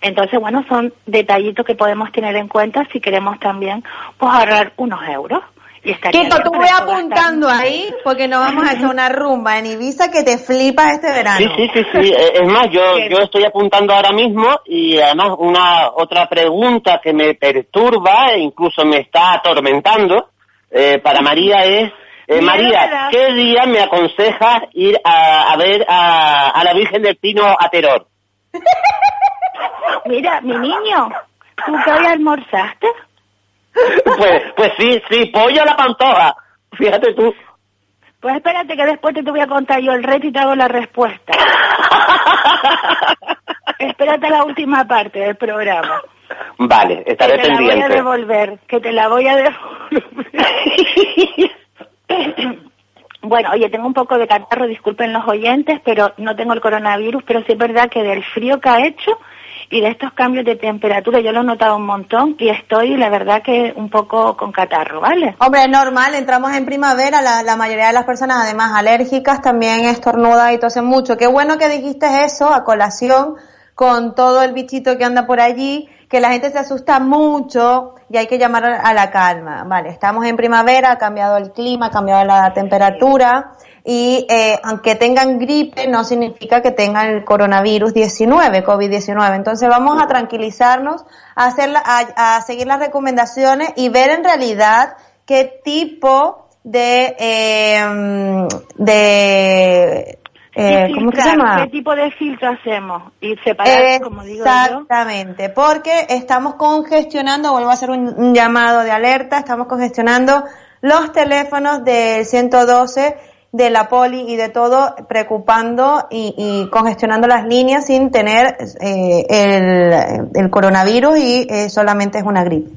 Entonces, bueno, son detallitos que podemos tener en cuenta si queremos también pues ahorrar unos euros. Y estaría Kiko, tú poder apuntando ahí porque nos vamos a hacer una rumba en Ibiza que te flipa este verano. Sí, sí, sí, sí. Eh, Es más, yo, yo estoy apuntando ahora mismo y además una otra pregunta que me perturba e incluso me está atormentando eh, para María es, eh, María. ¿qué día me aconsejas ir a, a ver a, a la Virgen del Pino a Teror? Mira, mi niño, ¿tú qué hoy almorzaste? Pues, pues sí, sí, pollo a la pantoja. Fíjate tú. Pues espérate que después te voy a contar yo el reto y te hago la respuesta. espérate la última parte del programa. Vale, estaré que te la voy a pendiente. devolver, que te la voy a devolver. bueno, oye, tengo un poco de catarro, disculpen los oyentes, pero no tengo el coronavirus, pero sí es verdad que del frío que ha hecho y de estos cambios de temperatura yo lo he notado un montón y estoy, la verdad, que un poco con catarro, ¿vale? Hombre, es normal, entramos en primavera, la, la mayoría de las personas además alérgicas también estornudan y tosen mucho. Qué bueno que dijiste eso a colación con todo el bichito que anda por allí, que la gente se asusta mucho y hay que llamar a la calma. Vale, estamos en primavera, ha cambiado el clima, ha cambiado la temperatura y eh, aunque tengan gripe no significa que tengan el coronavirus 19, COVID-19. Entonces vamos a tranquilizarnos, a, hacer la- a, a seguir las recomendaciones y ver en realidad qué tipo de, eh, de eh, ¿cómo se llama? ¿Qué tipo de filtro hacemos? Y separar, como digo yo. Exactamente, porque estamos congestionando, vuelvo a hacer un, un llamado de alerta, estamos congestionando los teléfonos del 112 de la poli y de todo, preocupando y, y congestionando las líneas sin tener eh, el, el coronavirus y eh, solamente es una gripe.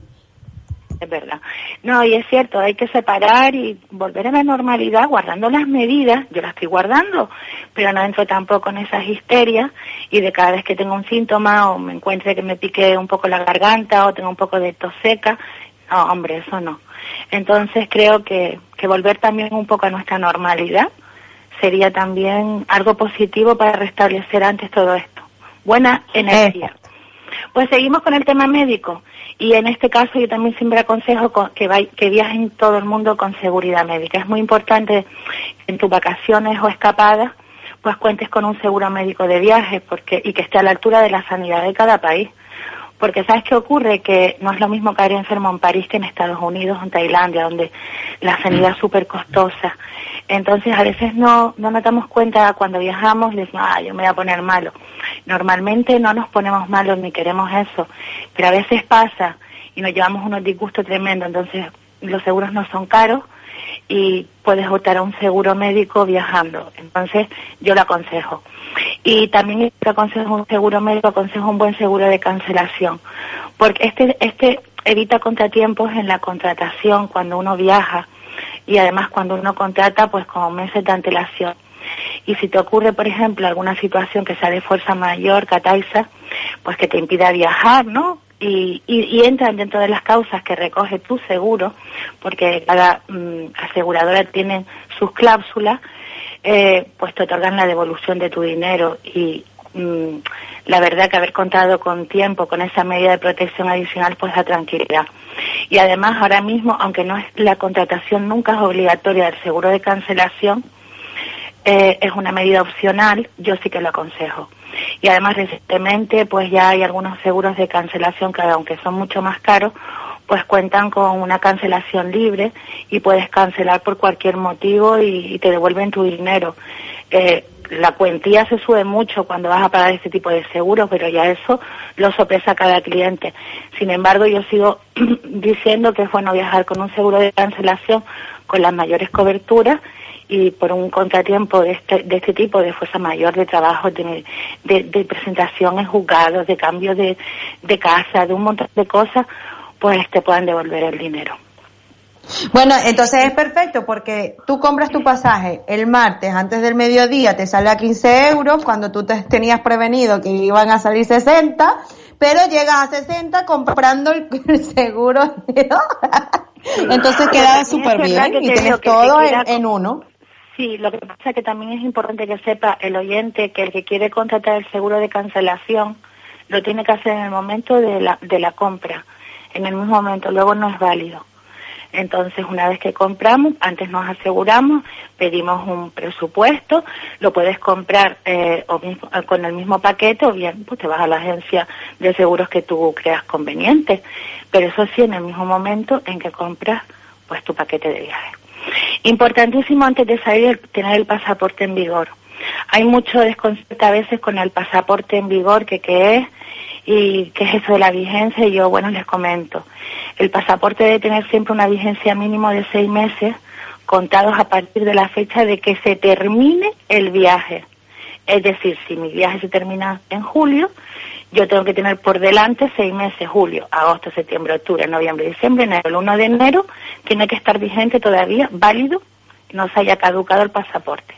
Es verdad. No, y es cierto, hay que separar y volver a la normalidad guardando las medidas. Yo las estoy guardando, pero no entro tampoco en esas histerias y de cada vez que tengo un síntoma o me encuentre que me pique un poco la garganta o tengo un poco de tos seca, no, hombre, eso no. Entonces creo que, que volver también un poco a nuestra normalidad sería también algo positivo para restablecer antes todo esto. Buena energía. Pues seguimos con el tema médico y en este caso yo también siempre aconsejo co- que, que viajen todo el mundo con seguridad médica. Es muy importante en tus vacaciones o escapadas pues cuentes con un seguro médico de viaje porque y que esté a la altura de la sanidad de cada país. Porque ¿sabes qué ocurre? Que no es lo mismo caer enfermo en París que en Estados Unidos o en Tailandia, donde la sanidad es súper costosa. Entonces a veces no, no nos damos cuenta cuando viajamos, decimos, ah, yo me voy a poner malo. Normalmente no nos ponemos malos ni queremos eso, pero a veces pasa y nos llevamos unos disgustos tremendos, entonces los seguros no son caros y puedes optar a un seguro médico viajando. Entonces yo lo aconsejo. Y también yo aconsejo un seguro médico, aconsejo un buen seguro de cancelación, porque este, este evita contratiempos en la contratación cuando uno viaja y además cuando uno contrata pues con meses de antelación. Y si te ocurre, por ejemplo, alguna situación que sea de fuerza mayor, Cataiza, pues que te impida viajar, ¿no? Y, y, entran dentro de las causas que recoge tu seguro, porque cada mm, aseguradora tiene sus cláusulas, eh, pues te otorgan la devolución de tu dinero y mm, la verdad que haber contado con tiempo, con esa medida de protección adicional, pues da tranquilidad. Y además ahora mismo, aunque no es la contratación nunca es obligatoria del seguro de cancelación, eh, es una medida opcional, yo sí que lo aconsejo. Y además recientemente pues ya hay algunos seguros de cancelación que aunque son mucho más caros, pues cuentan con una cancelación libre y puedes cancelar por cualquier motivo y, te devuelven tu dinero. Eh, la cuantía se sube mucho cuando vas a pagar este tipo de seguros, pero ya eso lo sopesa cada cliente. Sin embargo, yo sigo diciendo que es bueno viajar con un seguro de cancelación con las mayores coberturas y por un contratiempo de este, de este tipo, de fuerza mayor, de trabajo, de, de, de presentación en juzgados, de cambio de, de casa, de un montón de cosas, pues te puedan devolver el dinero. Bueno, entonces es perfecto porque tú compras tu pasaje el martes antes del mediodía, te sale a 15 euros cuando tú te tenías prevenido que iban a salir 60, pero llegas a 60 comprando el, el seguro. Entonces queda súper bien que y tienes todo en uno. Sí, lo que pasa es que también es importante que sepa el oyente que el que quiere contratar el seguro de cancelación lo tiene que hacer en el momento de la, compra, en el mismo momento, luego no es válido. Entonces, una vez que compramos, antes nos aseguramos, pedimos un presupuesto, lo puedes comprar eh, eh, con el mismo paquete o bien pues te vas a la agencia de seguros que tú creas conveniente. Pero eso sí, en el mismo momento en que compras pues tu paquete de viaje. Importantísimo antes de salir tener el pasaporte en vigor. Hay mucho desconcierto a veces con el pasaporte en vigor, que qué es y qué es eso de la vigencia. Y yo, bueno, les comento. El pasaporte debe tener siempre una vigencia mínimo de seis meses, contados a partir de la fecha de que se termine el viaje. Es decir, si mi viaje se termina en julio, yo tengo que tener por delante seis meses, julio, agosto, septiembre, octubre, noviembre, diciembre, enero. El 1 de enero tiene que estar vigente todavía, válido, no se haya caducado el pasaporte.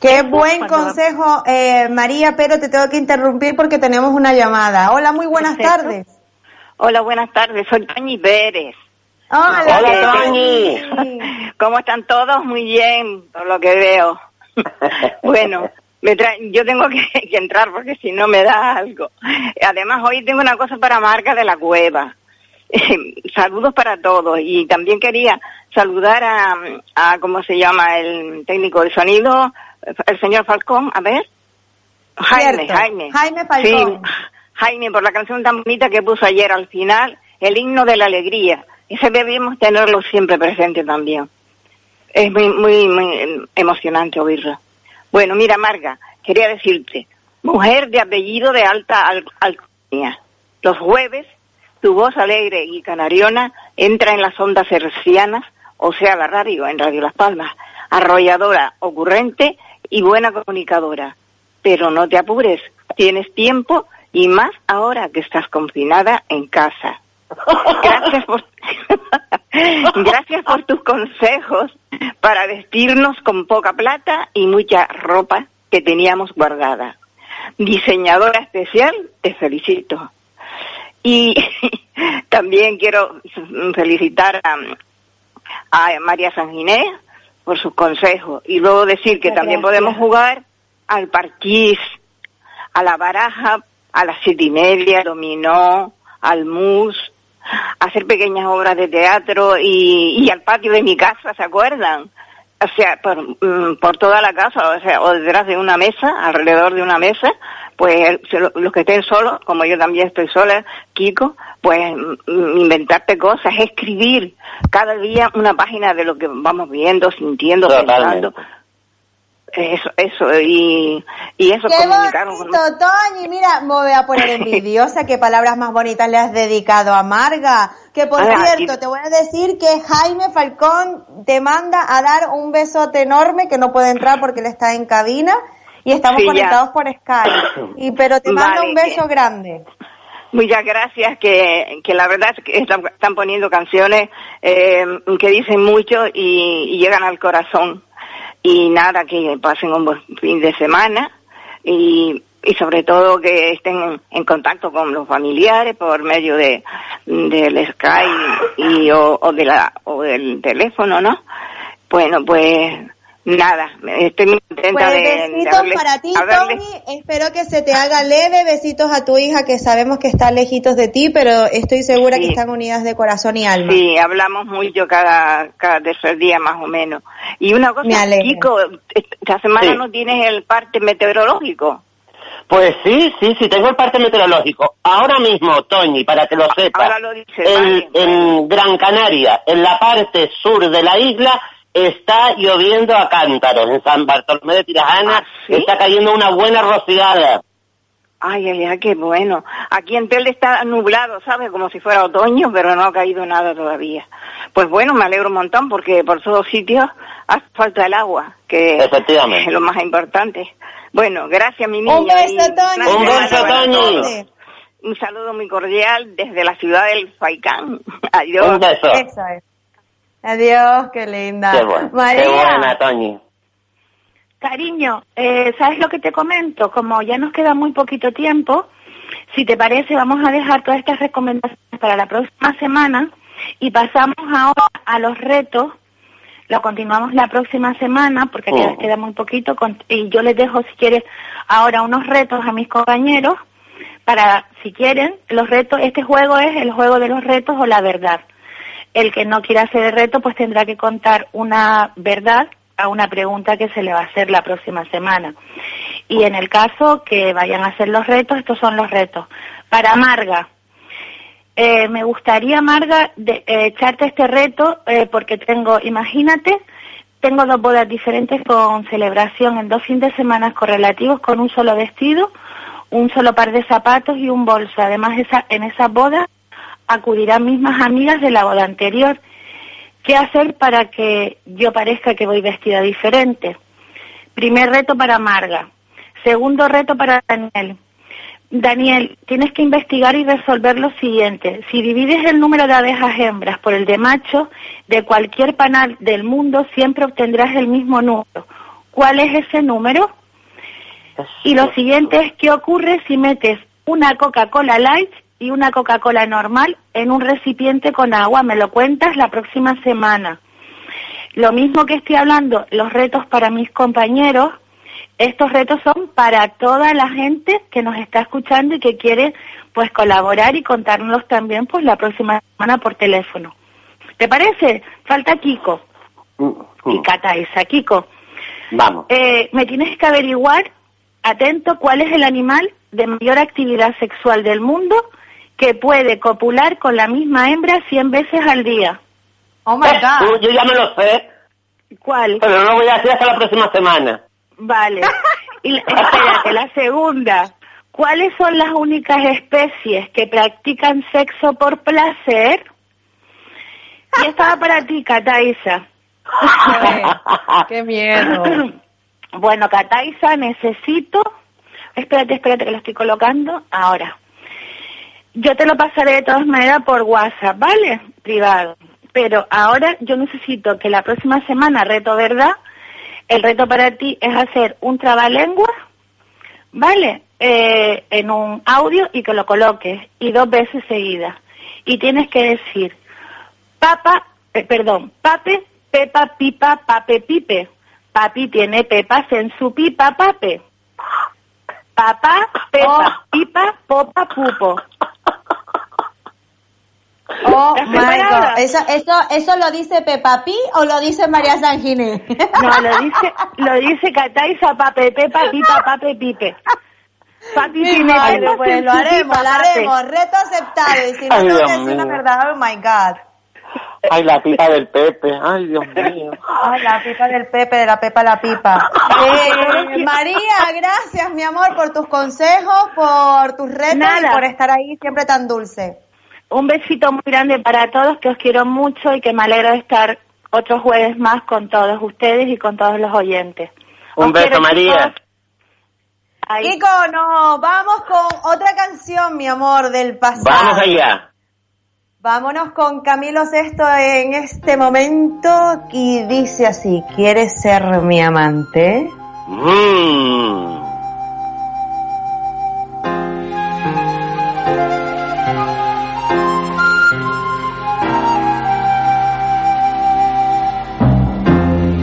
Qué buen cuando- consejo, eh, María, pero te tengo que interrumpir porque tenemos una llamada. Hola, muy buenas Perfecto. tardes. Hola, buenas tardes. Soy Toñi Pérez. Hola, Hola, Toñi. ¿Cómo están todos? Muy bien, por lo que veo. bueno, me yo tengo que, que entrar porque si no me da algo. Además, hoy tengo una cosa para Marca de la Cueva. Saludos para todos y también quería saludar a, a, ¿cómo se llama? El técnico de sonido, el señor Falcón, a ver. Jaime, Cierto. Jaime. Jaime Falcón. Sí, Jaime, por la canción tan bonita que puso ayer al final, el himno de la alegría. Ese debemos tenerlo siempre presente también. Es muy, muy, muy emocionante oírlo. Bueno, mira, Marga, quería decirte, mujer de apellido de alta al- alcurnia. Los jueves, tu voz alegre y canariona entra en las ondas hercianas, o sea, la radio, en Radio Las Palmas, arrolladora, ocurrente y buena comunicadora. Pero no te apures, tienes tiempo y más ahora que estás confinada en casa. Gracias por, gracias por tus consejos para vestirnos con poca plata y mucha ropa que teníamos guardada. Diseñadora especial, te felicito. Y también quiero felicitar a, a María San Ginés por sus consejos y luego decir que también podemos jugar al parquís, a la baraja, a las siete y media, dominó, al mus, hacer pequeñas obras de teatro y, y al patio de mi casa, ¿se acuerdan? O sea, por, mm, por toda la casa, o sea, o detrás de una mesa, alrededor de una mesa, pues los que estén solos, como yo también estoy sola, Kiko, pues mm, inventarte cosas, escribir cada día una página de lo que vamos viendo, sintiendo, pensando. Eso, eso, y, y eso Qué bonito, Toñi. Mira, me voy a poner envidiosa. Qué palabras más bonitas le has dedicado a Marga. Que por cierto, te voy a decir que Jaime Falcón te manda a dar un besote enorme que no puede entrar porque él está en cabina y estamos Sí, ya. conectados por Skype. Y, pero te manda Vale, un beso que- grande. Muchas gracias, que, que la verdad es que están, están poniendo canciones eh, que dicen mucho y, y llegan al corazón. Y nada, que pasen un buen fin de semana y, y sobre todo que estén en contacto con los familiares por medio de del Skype y, o, o de la, o del teléfono, ¿no? Bueno, pues nada, estoy muy contenta Pues de, de besitos para ti, Tony. Espero que se te haga leve. Besitos a tu hija que sabemos que está lejitos de ti, pero estoy segura que están unidas de corazón y alma. Sí, hablamos mucho cada, cada tercer día más o menos. Y una cosa. Kiko, esta semana Sí. no tienes el parte meteorológico. Pues sí, sí, sí, tengo el parte meteorológico. Ahora mismo, Toñi, para que lo sepas, Ahora lo en, vale. en Gran Canaria, en la parte sur de la isla, está lloviendo a cántaros. En San Bartolomé de Tirajana ¿Ah, sí? está cayendo una buena rociada. Ay, ay, ay, qué bueno. Aquí en Telde está nublado, ¿sabes? Como si fuera otoño, pero no ha caído nada todavía. Pues bueno, me alegro un montón porque por todos sitios hace falta el agua, que Efectivamente. es lo más importante. Bueno, gracias mi niña. Un beso, y Toñi. una Un beso, todos. Un saludo muy cordial desde la ciudad del Faicán. Adiós. Un beso. Eso es. Adiós, qué linda. Qué, bueno. María, Qué buena, Toñi. Cariño, eh, ¿sabes lo que te comento? Como ya nos queda muy poquito tiempo, si te parece, vamos a dejar todas estas recomendaciones para la próxima semana y pasamos ahora a los retos. Lo continuamos la próxima semana porque queda, Oh. queda muy poquito con- y yo les dejo, si quieres, ahora unos retos a mis compañeros para, si quieren, los retos, este juego es el juego de los retos o la verdad. El que no quiera hacer el reto, pues tendrá que contar una verdad a una pregunta que se le va a hacer la próxima semana. Y en el caso que vayan a hacer los retos, estos son los retos. Para Marga, eh, me gustaría, Marga, eh, echarte este reto eh, porque tengo, imagínate, tengo dos bodas diferentes con celebración en dos fines de semana correlativos con un solo vestido, un solo par de zapatos y un bolso. Además, esa, en esa boda acudirán mismas amigas de la boda anterior. ¿Qué hacer para que yo parezca que voy vestida diferente? Primer reto para Marga. Segundo reto para Daniel. Daniel, tienes que investigar y resolver lo siguiente. Si divides el número de abejas hembras por el de machos de cualquier panal del mundo, siempre obtendrás el mismo número. ¿Cuál es ese número? Y lo siguiente es, ¿qué ocurre si metes una Coca-Cola Light y una Coca-Cola normal en un recipiente con agua? Me lo cuentas la próxima semana. Lo mismo que estoy hablando, los retos para mis compañeros, estos retos son para toda la gente que nos está escuchando y que quiere pues colaborar y contárnoslos también pues la próxima semana por teléfono. ¿Te parece? Falta Kiko y Cataisa. Kiko, Vamos. eh, me tienes que averiguar, atento, cuál es el animal de mayor actividad sexual del mundo que puede copular con la misma hembra 100 veces al día. Oh my Eh, uh, yo ya me lo sé. ¿Cuál? Pero no lo voy a decir hasta la próxima semana. Vale. Y la- espérate, la segunda. ¿Cuáles son las únicas especies que practican sexo por placer? Y estaba para ti, Cataisa. Qué miedo. Bueno, Cataisa, necesito... Espérate, espérate, que lo estoy colocando ahora. Yo te lo pasaré de todas maneras por WhatsApp, ¿vale? Privado. Pero ahora yo necesito que la próxima semana, reto verdad, el reto para ti es hacer un trabalengua, ¿vale? Eh, en un audio y que lo coloques y dos veces seguidas. Y tienes que decir, papa, eh, perdón, pape, pepa, pipa, pape, pipe. Papi tiene pepas en su pipa, pape. Papá, pepa, pipa, popa, pupo. Oh ¿Estás my? God. ¿Eso, eso, ¿Eso lo dice Peppa Pi o lo dice María Sanginé? No, lo dice, lo dice Cataisa, pape, pepa, pipa, pape, pipe. Papi madre, pepas pues en lo haremos, lo haremos. Reto aceptado. Y si no Ay, decir la mío. verdad, oh my God. Ay, la pipa del Pepe. Ay, Dios mío. Ay, la pipa del Pepe, de la Pepa la pipa. Eh, María, gracias, mi amor, por tus consejos, por tus retos y por estar ahí siempre tan dulce. Un besito muy grande para todos, que os quiero mucho y que me alegro de estar otro jueves más con todos ustedes y con todos los oyentes. Un Os beso, María. Ay. Kiko, no, vamos con otra canción, mi amor, del pasado. Vamos allá. Vámonos con Camilo Sesto en este momento y dice así, ¿quieres ser mi amante? Mm.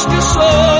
Sueños que son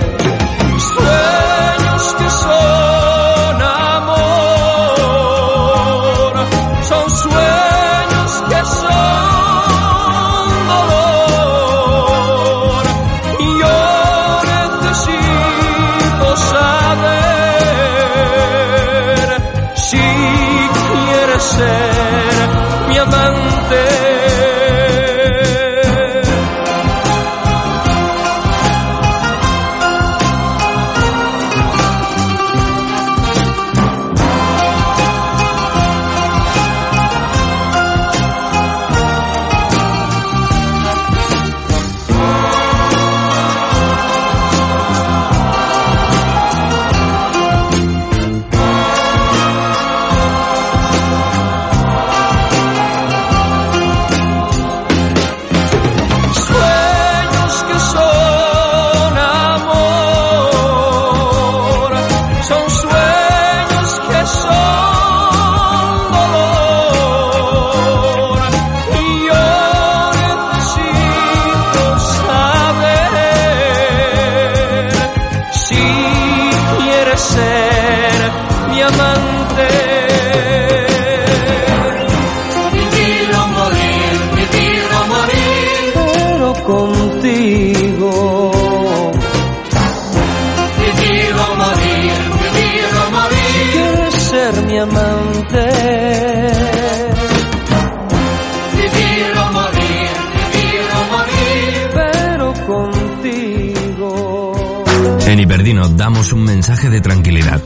En Hiperdino damos un mensaje de tranquilidad.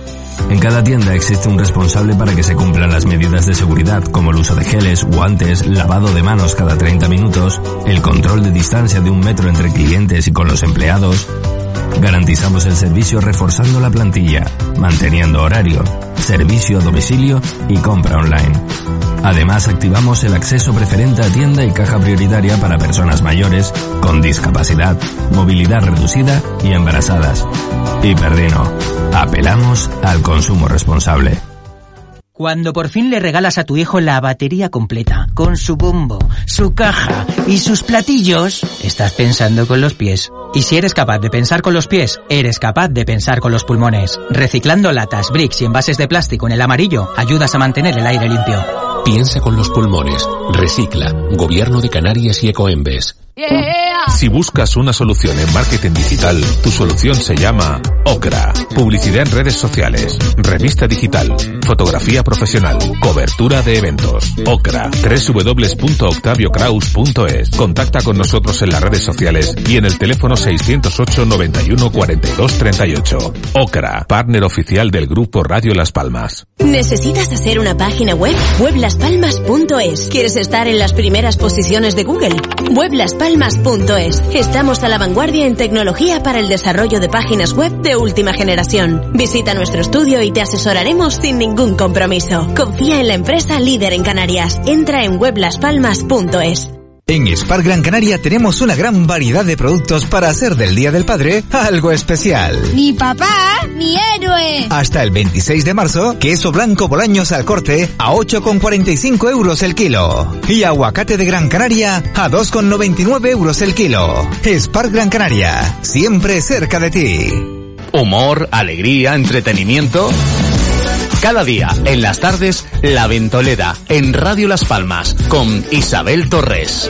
En cada tienda existe un responsable para que se cumplan las medidas de seguridad, como el uso de geles, guantes, lavado de manos cada 30 minutos, el control de distancia de un metro entre clientes y con los empleados. Garantizamos el servicio reforzando la plantilla, manteniendo horario, servicio a domicilio y compra online. Además, activamos el acceso preferente a tienda y caja prioritaria para personas mayores, con discapacidad, movilidad reducida y embarazadas. Hiperdino. Apelamos al consumo responsable. Cuando por fin le regalas a tu hijo la batería completa, con su bombo, su caja y sus platillos, estás pensando con los pies. Y si eres capaz de pensar con los pies, eres capaz de pensar con los pulmones. Reciclando latas, bricks y envases de plástico en el amarillo, ayudas a mantener el aire limpio. Piensa con los pulmones. Recicla. Gobierno de Canarias y Ecoembes. Si buscas una solución en marketing digital, tu solución se llama Ocra. Publicidad en redes sociales, revista digital, fotografía profesional, cobertura de eventos. Ocra. www.octaviocraus.es. Contacta con nosotros en las redes sociales y en el teléfono 608 91 42 38. Ocra, partner oficial del grupo Radio Las Palmas. ¿Necesitas hacer una página web? Weblaspalmas.es. ¿Quieres estar en las primeras posiciones de Google? Weblaspalmas.es. Estamos a la vanguardia en tecnología para el desarrollo de páginas web de última generación. Visita nuestro estudio y te asesoraremos sin ningún compromiso. Confía en la empresa líder en Canarias. Entra en weblaspalmas.es. En Spar Gran Canaria tenemos una gran variedad de productos para hacer del Día del Padre algo especial. Mi papá, mi héroe. Hasta el 26 de marzo, queso blanco Bolaños al corte a 8,45 euros el kilo. Y aguacate de Gran Canaria a 2,99 euros el kilo. Spar Gran Canaria, siempre cerca de ti. Humor, alegría, entretenimiento. Cada día, en las tardes, La Ventolera, en Radio Las Palmas, con Isabel Torres.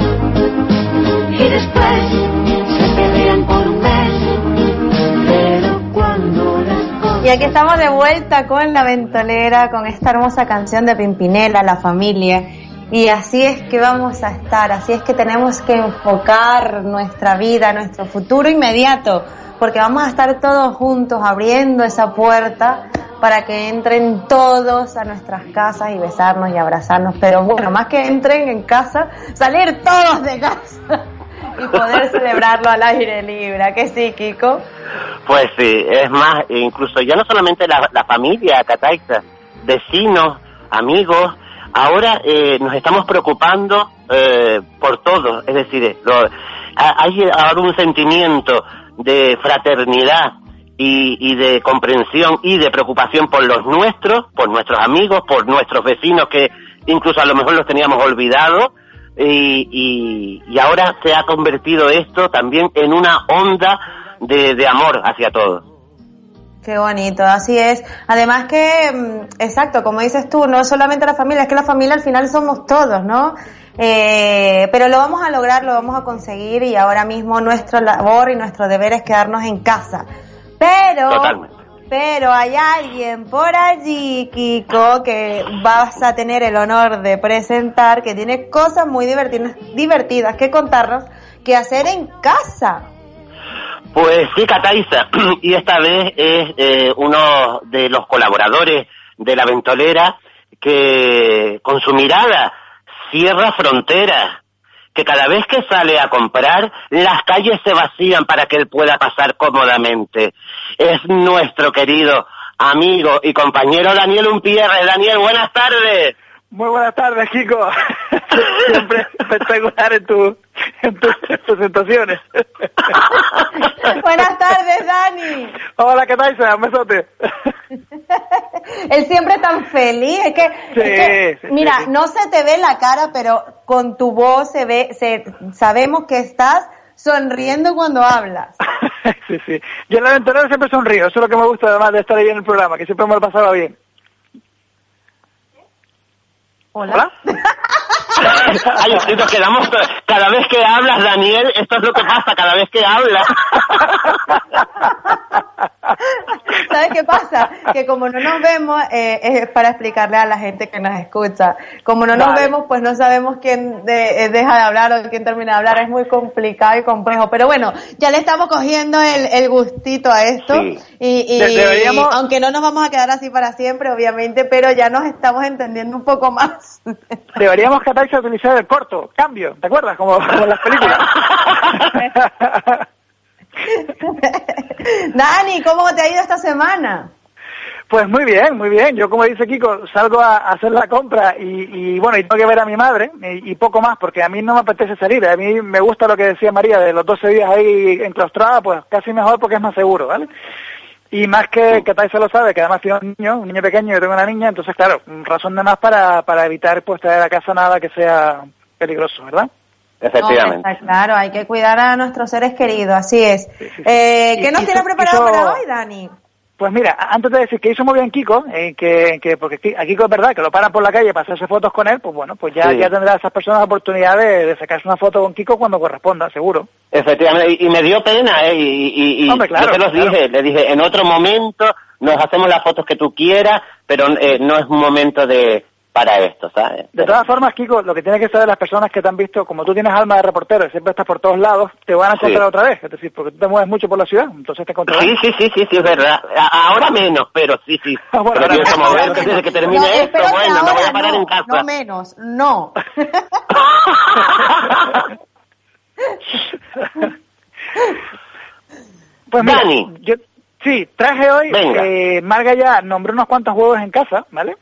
las cosas Y aquí estamos de vuelta con la ventolera, con esta hermosa canción de Pimpinela, la familia. Y así es que vamos a estar, así es que tenemos que enfocar nuestra vida, nuestro futuro inmediato, porque vamos a estar todos juntos abriendo esa puerta para que entren todos a nuestras casas y besarnos y abrazarnos. Pero bueno, más que entren en casa, salir todos de casa y poder celebrarlo al aire libre. ¿A que sí, Kiko? Pues sí, es más, incluso ya no solamente la, familia, Cataiza, vecinos, amigos, ahora eh, nos estamos preocupando eh, por todo, es decir, eh, lo- ha- hay ahora un sentimiento de fraternidad y, y de comprensión y de preocupación por los nuestros, por nuestros amigos, por nuestros vecinos que incluso a lo mejor los teníamos olvidados y, y, y ahora se ha convertido esto también en una onda de, de amor hacia todos. Qué bonito, así es. Además que, mm, exacto, como dices tú, no solamente la familia, es que la familia al final somos todos, ¿no? Eh, pero lo vamos a lograr, lo vamos a conseguir y ahora mismo nuestra labor y nuestro deber es quedarnos en casa. Pero, Totalmente. Pero hay alguien por allí, Kiko, que vas a tener el honor de presentar, que tiene cosas muy divertidas, divertidas que contarnos, que hacer en casa. Pues sí, Cataiza, y esta vez es eh, uno de los colaboradores de la ventolera que con su mirada cierra fronteras, que cada vez que sale a comprar, las calles se vacían para que él pueda pasar cómodamente. Es nuestro querido amigo y compañero Daniel Umpierre. Daniel, buenas tardes. Muy buenas tardes, Kiko. Siempre espectacular en, tu, en tus presentaciones. Buenas tardes, Dani. Hola, ¿qué tal? Un besote. Él siempre tan feliz, es que, Sí, es que, sí, mira, sí, no se te ve la cara, pero con tu voz se ve, se, sabemos que estás sonriendo cuando hablas. Sí, sí. Yo en la aventurera siempre sonrío. Eso es lo que me gusta además de estar ahí en el programa, que siempre me lo pasaba bien. Hola. Ay, sí, nos quedamos cada vez que hablas, Daniel, esto es lo que pasa cada vez que hablas. ¿Sabes qué pasa? Que como no nos vemos, eh, es para explicarle a la gente que nos escucha. Como no nos Vale. vemos, pues no sabemos quién de- eh, deja de hablar o quién termina de hablar. Es muy complicado y complejo. Pero bueno, ya le estamos cogiendo el, el gustito a esto. Sí. Y, aunque no nos vamos a quedar así para siempre, obviamente, pero ya nos estamos entendiendo un poco más. Deberíamos Cataiza utilizar el corto, cambio, ¿te acuerdas? Como, como en las películas. Dani, ¿cómo te ha ido esta semana? Pues muy bien, muy bien. Yo, como dice Kiko, salgo a hacer la compra y, bueno, y tengo que ver a mi madre y, poco más, porque a mí no me apetece salir. A mí me gusta lo que decía María de los 12 días ahí enclaustrada, pues casi mejor porque es más seguro, ¿vale? Y más que, que Taisa lo sabe, que además tiene un niño, un niño pequeño, yo tengo una niña, entonces claro, razón de más para, para evitar pues traer a casa nada que sea peligroso, ¿verdad? No, está claro, hay que cuidar a nuestros seres queridos, así es. Eh, ¿Qué Y- nos y tiene preparado para hoy, Dani? Pues mira, a- antes de decir que hizo muy bien Kiko, eh, que, que porque a Kiko es verdad que lo paran por la calle para hacerse fotos con él, pues bueno, pues ya, ya tendrá esas personas la oportunidad de, de sacarse una foto con Kiko cuando corresponda, seguro. Efectivamente, y, y me dio pena, ¿eh? Y, y, y Hombre, claro, yo te los claro. dije, le dije, en otro momento nos hacemos las fotos que tú quieras, pero eh, no es un momento de para esto, ¿sabes? De todas formas, Kiko, lo que tiene que saber las personas que te han visto, como tú tienes alma de reportero y siempre estás por todos lados, te van a encontrar Sí. otra vez. Es decir, porque tú te mueves mucho por la ciudad, entonces te encontrarán. Sí, sí, sí, sí, sí, es verdad. Ahora menos, pero sí, sí. bueno, pero pienso moverte desde que termine No, esto, bueno, me voy a parar no, en casa. No menos, no. Pues mira, Dani. yo sí, traje hoy, Venga. eh, Marga ya nombró unos cuantos huevos en casa, ¿vale?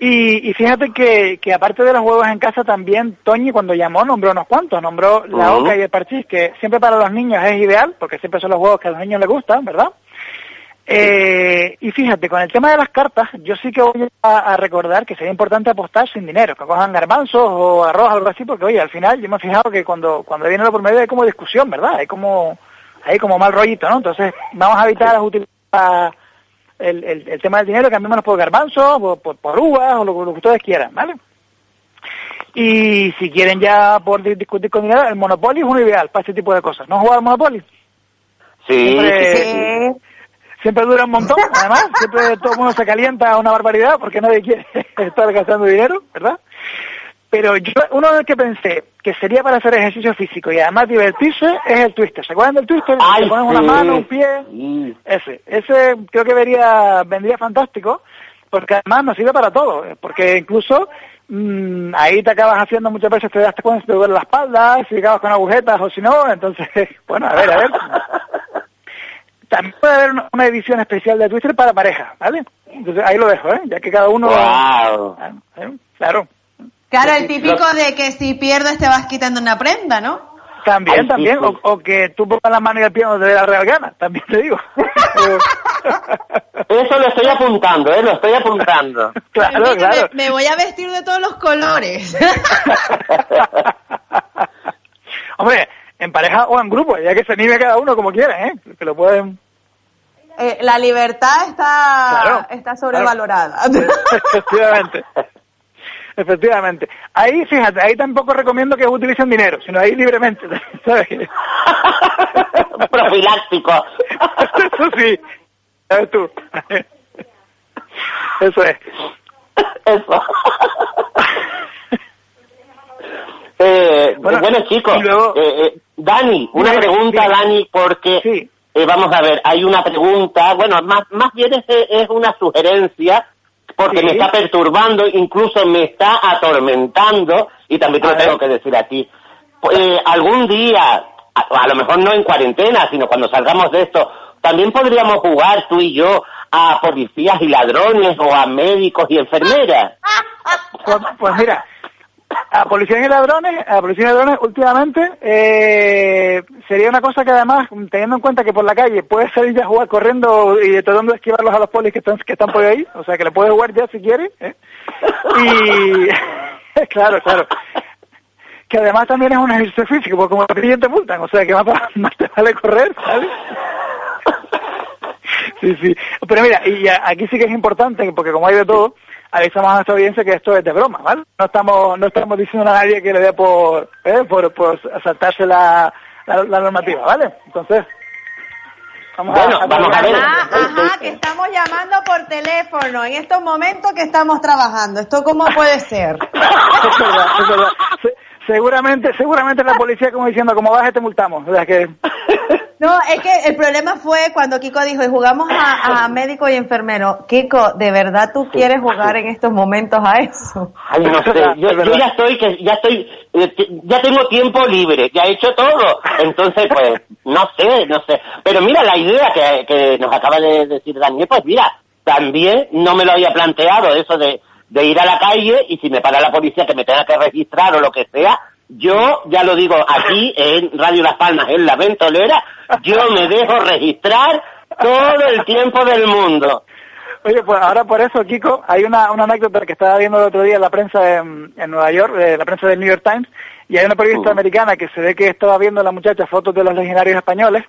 Y, y fíjate que, que aparte de los huevos en casa también Toñi cuando llamó nombró unos cuantos, nombró la Ujú. oca y el parchís, que siempre para los niños es ideal, porque siempre son los huevos que a los niños les gustan, ¿verdad? Eh, y fíjate, con el tema de las cartas, yo sí que voy a, a recordar que sería importante apostar sin dinero, que cojan garbanzos o arroz, algo así, porque oye, al final yo me he fijado que cuando, cuando viene lo por medio hay como discusión, ¿verdad? Hay como, hay como mal rollito, ¿no? Entonces, vamos a evitar las utilizar el, el, el tema del dinero, cambiémonos por garbanzos, por, por, por uvas, o lo, lo que ustedes quieran, ¿vale? Y si quieren ya por di- discutir con dinero, el Monopoly es uno ideal para este tipo de cosas. ¿No jugado al Monopoly? Sí, Siempre- sí, sí. Siempre dura un montón, además, siempre todo el mundo se calienta a una barbaridad porque nadie quiere estar gastando dinero, ¿verdad? Pero yo, uno del que pensé que sería para hacer ejercicio físico y además divertirse es el twister. ¿Se acuerdan del twister? Ay, Se ponen una mano, un pie. Ese, ese creo que vería, vendría fantástico porque además nos sirve para todo, eh, porque incluso mm, ahí te acabas haciendo muchas veces, te das cuenta si te duele la espalda, si acabas con agujetas o si no, entonces, bueno, a ver, a ver. También puede haber una- edición especial de Twitter para pareja, ¿vale? Entonces ahí lo dejo, ¿eh? Ya que cada uno... Guau. ¿Eh? Claro. Claro, el típico de que si pierdes te vas quitando una prenda, ¿no? También, Ay, también. sí. O, o que tú pongas la mano y el pie donde te dé la real gana, también te digo. Eso lo estoy apuntando, ¿eh? Lo estoy apuntando. claro, Mira, claro. Me, me voy a vestir de todos los colores. Hombre, en pareja o en grupo, ya que se anime cada uno como quiera, ¿eh? Que lo pueden... Eh, la libertad está, Claro, está sobrevalorada. Efectivamente. Efectivamente. Ahí, fíjate, ahí tampoco recomiendo que utilicen dinero, sino ahí libremente, ¿sabes? Profiláctico. Eso sí, ¿sabes tú? Eso es. Eso. Eh, Bueno, bueno, chicos, luego- eh, eh, Dani, una pregunta. Dani, porque eh, vamos a ver, hay una pregunta, bueno, más, más bien es, es una sugerencia, porque Sí. me está perturbando, incluso me está atormentando, y también te lo tengo que decir a ti. Eh, algún día, a, a lo mejor no en cuarentena, sino cuando salgamos de esto, también podríamos jugar tú y yo a policías y ladrones, o a médicos y enfermeras. Pues, pues mira, a policías y ladrones, a policías y ladrones últimamente eh, sería una cosa que además, teniendo en cuenta que por la calle puedes salir ya a jugar corriendo y tratando de esquivarlos a los polis que están, que están por ahí, o sea que le puedes jugar ya si quieres, ¿eh? y claro, claro. Que además también es un ejercicio físico, porque como te te multan, o sea que más, más te vale correr, ¿sabes? Sí, sí. Pero mira, y aquí sí que es importante, porque como hay de todo, avisamos a nuestra audiencia que esto es de broma, ¿vale? No estamos, no estamos diciendo a nadie que le dé por, ¿eh? por, por saltarse la, la, la normativa, ¿vale? Entonces, vamos Bueno, vamos a ver. Ajá, ajá, que estamos llamando por teléfono en estos momentos que estamos trabajando. ¿Esto cómo puede ser? Es verdad, es verdad. Se- seguramente, seguramente la policía como diciendo, como baje te multamos. O sea que, No, es que el problema fue cuando Kiko dijo, y jugamos a, a médico y enfermero. Kiko, ¿de verdad tú quieres jugar en estos momentos a eso? Ay, no sé, yo, yo ya estoy, que ya estoy, eh, ya tengo tiempo libre, ya he hecho todo, entonces pues, no sé, no sé, pero mira la idea que, que nos acaba de decir Daniel, pues mira, también no me lo había planteado eso de, de ir a la calle y si me para la policía que me tenga que registrar o lo que sea, yo ya lo digo aquí en Radio Las Palmas, en La Ventolera, yo me dejo registrar todo el tiempo del mundo. Oye, pues ahora por eso, Kiko, hay una, una anécdota que estaba viendo el otro día en la prensa en, en Nueva York, eh, la prensa del New York Times, y hay una periodista americana que se ve que estaba viendo la muchacha fotos de los legionarios españoles,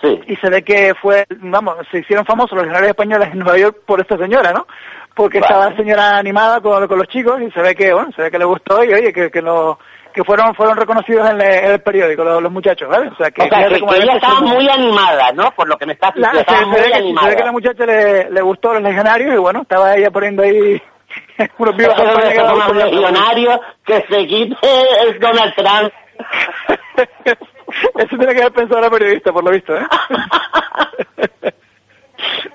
Sí. y se ve que fue, vamos, se hicieron famosos los legionarios españoles en Nueva York por esta señora, ¿no? Porque estaba la señora animada con, con los chicos y se ve que, bueno, se ve que le gustó y oye, que, que lo que fueron fueron reconocidos en, el- en el periódico los, los muchachos, ¿vale? O sea, que, O sea, que, que ella estaba se- muy animada, ¿no? Por lo que me estás Claro, diciendo, se, estaba se muy ve que, se ve que a la muchacha le, le gustó los legionarios y bueno, estaba ella poniendo ahí unos vivos la- legionarios, que se quite el Donald Trump. Eso tiene que haber pensado la periodista, por lo visto, ¿eh?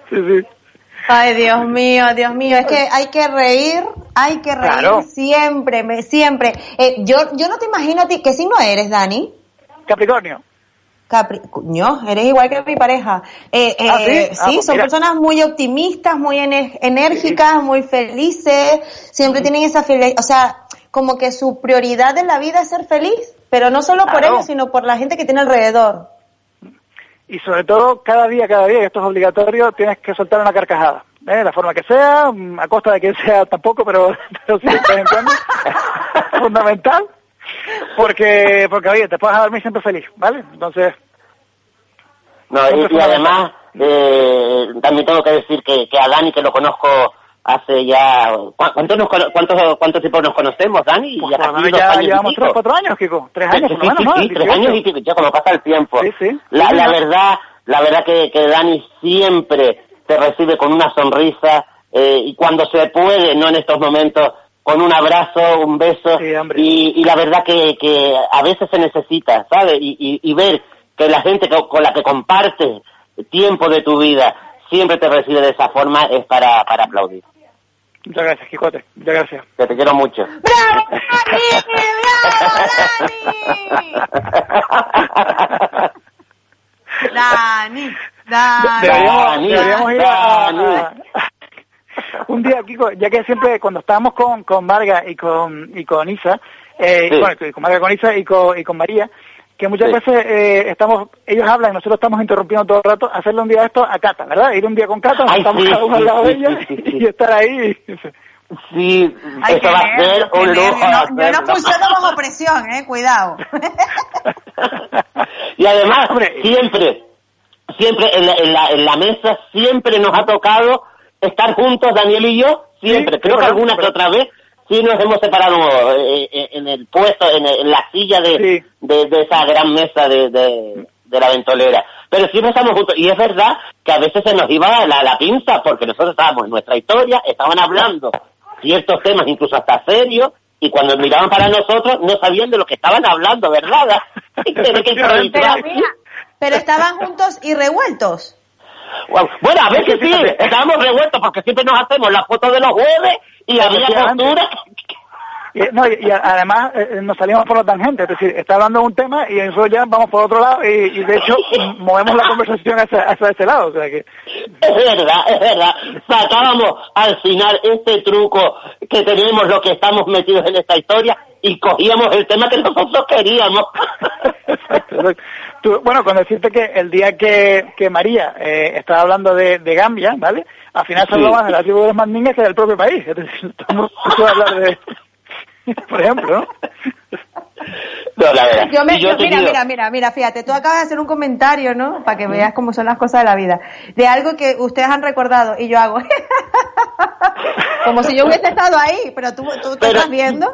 sí, sí. Ay, Dios mío, Dios mío, es que hay que reír, hay que reír Claro. siempre, me- siempre. Eh, yo, yo no te imagino a ti, ¿qué signo eres, Dani? Capricornio. Capri, no, eres igual que mi pareja. Eh, ¿Ah, sí? eh, Ah, pues son mira. personas muy optimistas, muy enérgicas, muy felices, siempre tienen esa felicidad, o sea, como que su prioridad en la vida es ser feliz, pero no solo por ellos, sino por la gente que tiene alrededor. Y sobre todo cada día, cada día, y esto es obligatorio, tienes que soltar una carcajada. ¿eh? La forma que sea, mm, a costa de que sea tampoco, pero, pero sí, de en cuando. Fundamental. Porque, porque oye, te puedes dormir siempre feliz, ¿vale? Entonces, No, y, y además, eh, también tengo que decir que, que a Dani, que lo conozco hace ya... ¿cu- ¿Cuánto, nos, cono- cuánto, ¿Cuánto tiempo nos conocemos, Dani? ya casi ya años llevamos tres, cuatro años, Kiko. Tres Sí, años, sí, lo menos, sí, sí, tres 18. años y pico, ya como pasa el tiempo. Sí, sí. La, Sí, la verdad, la verdad que, que Dani siempre te recibe con una sonrisa eh, y cuando se puede, no en estos momentos, con un abrazo, un beso y, y la verdad que, que a veces se necesita, ¿sabes? Y, y, y ver que la gente que- con la que compartes tiempo de tu vida siempre te recibe de esa forma es para, para aplaudir. Muchas gracias, Quijote. Muchas gracias. Que te quiero mucho. Dani, Dani. Deberíamos, deberíamos ir a, a- un día, Kiko, ya que siempre cuando estábamos con, con Varga y con, y con Isa, eh, Sí. bueno, con Varga, con Isa y con, y con María, que muchas Sí. veces eh, estamos, ellos hablan y nosotros estamos interrumpiendo todo el rato, hacerle un día esto a Cata, ¿verdad? Ir un día con Cata, Ay, estamos sí, cada uno al sí, lado de sí, ella sí, y estar ahí. Sí, Ay, eso va a ser un lujo. No, yo no funciono bajo presión, eh, cuidado. Y además, siempre, siempre en la, en, la, en la mesa, siempre nos ha tocado estar juntos, Daniel y yo, siempre. Sí, Creo que alguna que otra vez sí nos hemos separado eh, eh, en el puesto, en, en la silla de, de, de esa gran mesa de, de, de la ventolera. Pero siempre estamos juntos. Y es verdad que a veces se nos iba la, la pinza, porque nosotros estábamos en nuestra historia, estaban hablando ciertos temas, incluso hasta serios, y cuando miraban para nosotros no sabían de lo que estaban hablando, ¿verdad? Que Pero mira, pero estaban juntos y revueltos. Bueno, bueno, a veces sí, estábamos revueltos porque siempre nos hacemos las fotos de los jueves y había postura. Y, no, y, y además eh, nos salimos por la tangente, es decir, está hablando de un tema y nosotros ya vamos por otro lado y, y de hecho movemos la conversación hacia, hacia ese lado, o sea que... Es verdad, es verdad. Sacábamos al final este truco que tenemos los que estamos metidos en esta historia y cogíamos el tema que nosotros queríamos. Tú- bueno, con decirte que el día que, que María eh, estaba hablando de, de Gambia, ¿vale? Al final se Sí. hablaba de la tribu de los que del propio país, es decir, estamos a hablar de... Por ejemplo, ¿no? No, la verdad. Yo me, yo mira, mira, mira, mira, fíjate, tú acabas de hacer un comentario, ¿no? Para que veas cómo son las cosas de la vida. De algo que ustedes han recordado y yo hago. Como si yo hubiese estado ahí, pero tú, tú te estás viendo.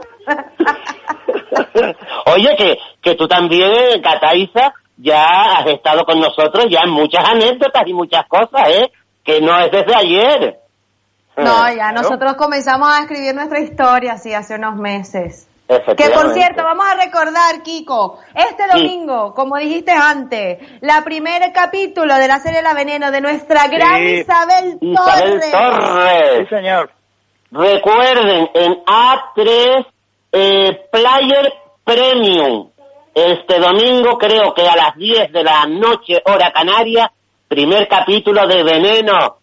Oye, que, que tú también, Cataiza, ya has estado con nosotros ya en muchas anécdotas y muchas cosas, ¿eh? Que no es desde ayer. No, Eh, ya ¿no? nosotros comenzamos a escribir nuestra historia, sí, hace unos meses. Que por cierto, vamos a recordar, Kiko, este Sí. domingo, como dijiste antes, la primer capítulo de la serie La Veneno de nuestra gran Sí. Isabel Isabel Torres. Torres. Sí, señor. Recuerden, en A3 eh, Player Premium, este domingo creo que a las 10 de la noche, hora canaria, primer capítulo de Veneno.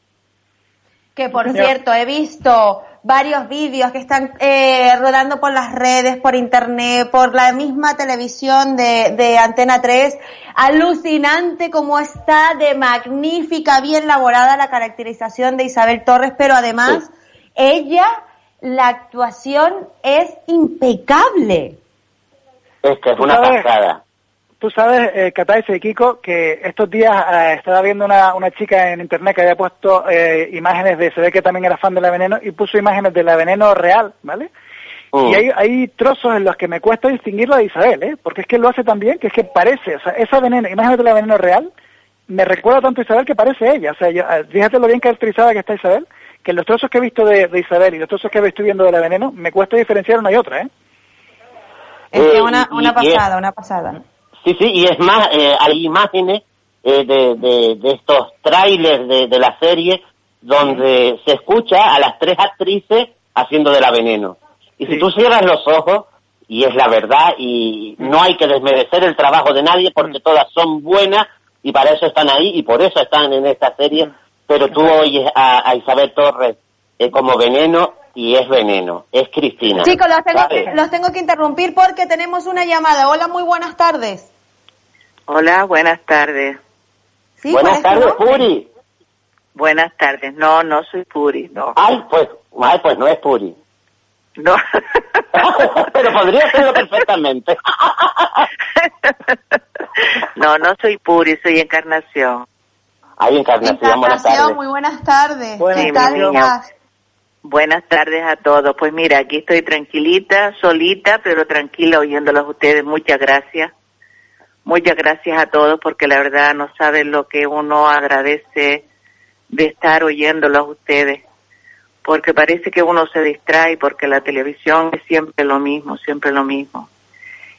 Que por cierto, he visto varios vídeos que están eh, rodando por las redes, por internet, por la misma televisión de, de Antena 3. Alucinante como está de magnífica, bien elaborada la caracterización de Isabel Torres, pero además ella, la actuación es impecable. Es que es una pasada. Tú sabes, eh, Cataice y Kiko, que estos días eh, estaba viendo una, una chica en internet que había puesto eh, imágenes de, se ve que también era fan de la veneno, y puso imágenes de la veneno real, ¿vale? Mm. Y hay, hay trozos en los que me cuesta distinguirla de Isabel, ¿eh? Porque es que lo hace tan bien que es que parece, o sea, esa veneno, imágenes de la veneno real, me recuerda tanto a Isabel que parece ella. O sea, yo- eh, fíjate lo bien caracterizada que está Isabel, que los trozos que he visto de, de Isabel y los trozos que estoy viendo de la veneno, me cuesta diferenciar una y otra, ¿eh? Es que una, y- una pasada, una pasada. Sí, sí, y es más, eh, hay imágenes eh, de, de, de estos trailers de, de la serie donde se escucha a las tres actrices haciendo de la veneno. Y si tú cierras los ojos, y es la verdad, y no hay que desmerecer el trabajo de nadie porque todas son buenas y para eso están ahí y por eso están en esta serie, pero tú oyes a, a Isabel Torres eh, como veneno y es veneno, es Cristina. Chicos, los tengo, los tengo que interrumpir porque tenemos una llamada. Hola, muy buenas tardes. Hola, buenas tardes. Sí, Buenas ¿cuál es tu tardes? Puri. Buenas tardes. No, no soy Puri, no. Ay, pues, ay, pues no es Puri. No. Pero podría serlo perfectamente. No, no soy Puri, soy Encarnación. Ay, Encarnación, buenas Encarnación, tardes. muy buenas tardes. Buenas ¿Qué tal niña. estás? Buenas tardes a todos. Pues mira, aquí estoy tranquilita, solita, pero tranquila oyéndolos a ustedes. Muchas gracias. Muchas gracias a todos porque la verdad no saben lo que uno agradece de estar oyéndolos a ustedes. Porque parece que uno se distrae porque la televisión es siempre lo mismo, siempre lo mismo.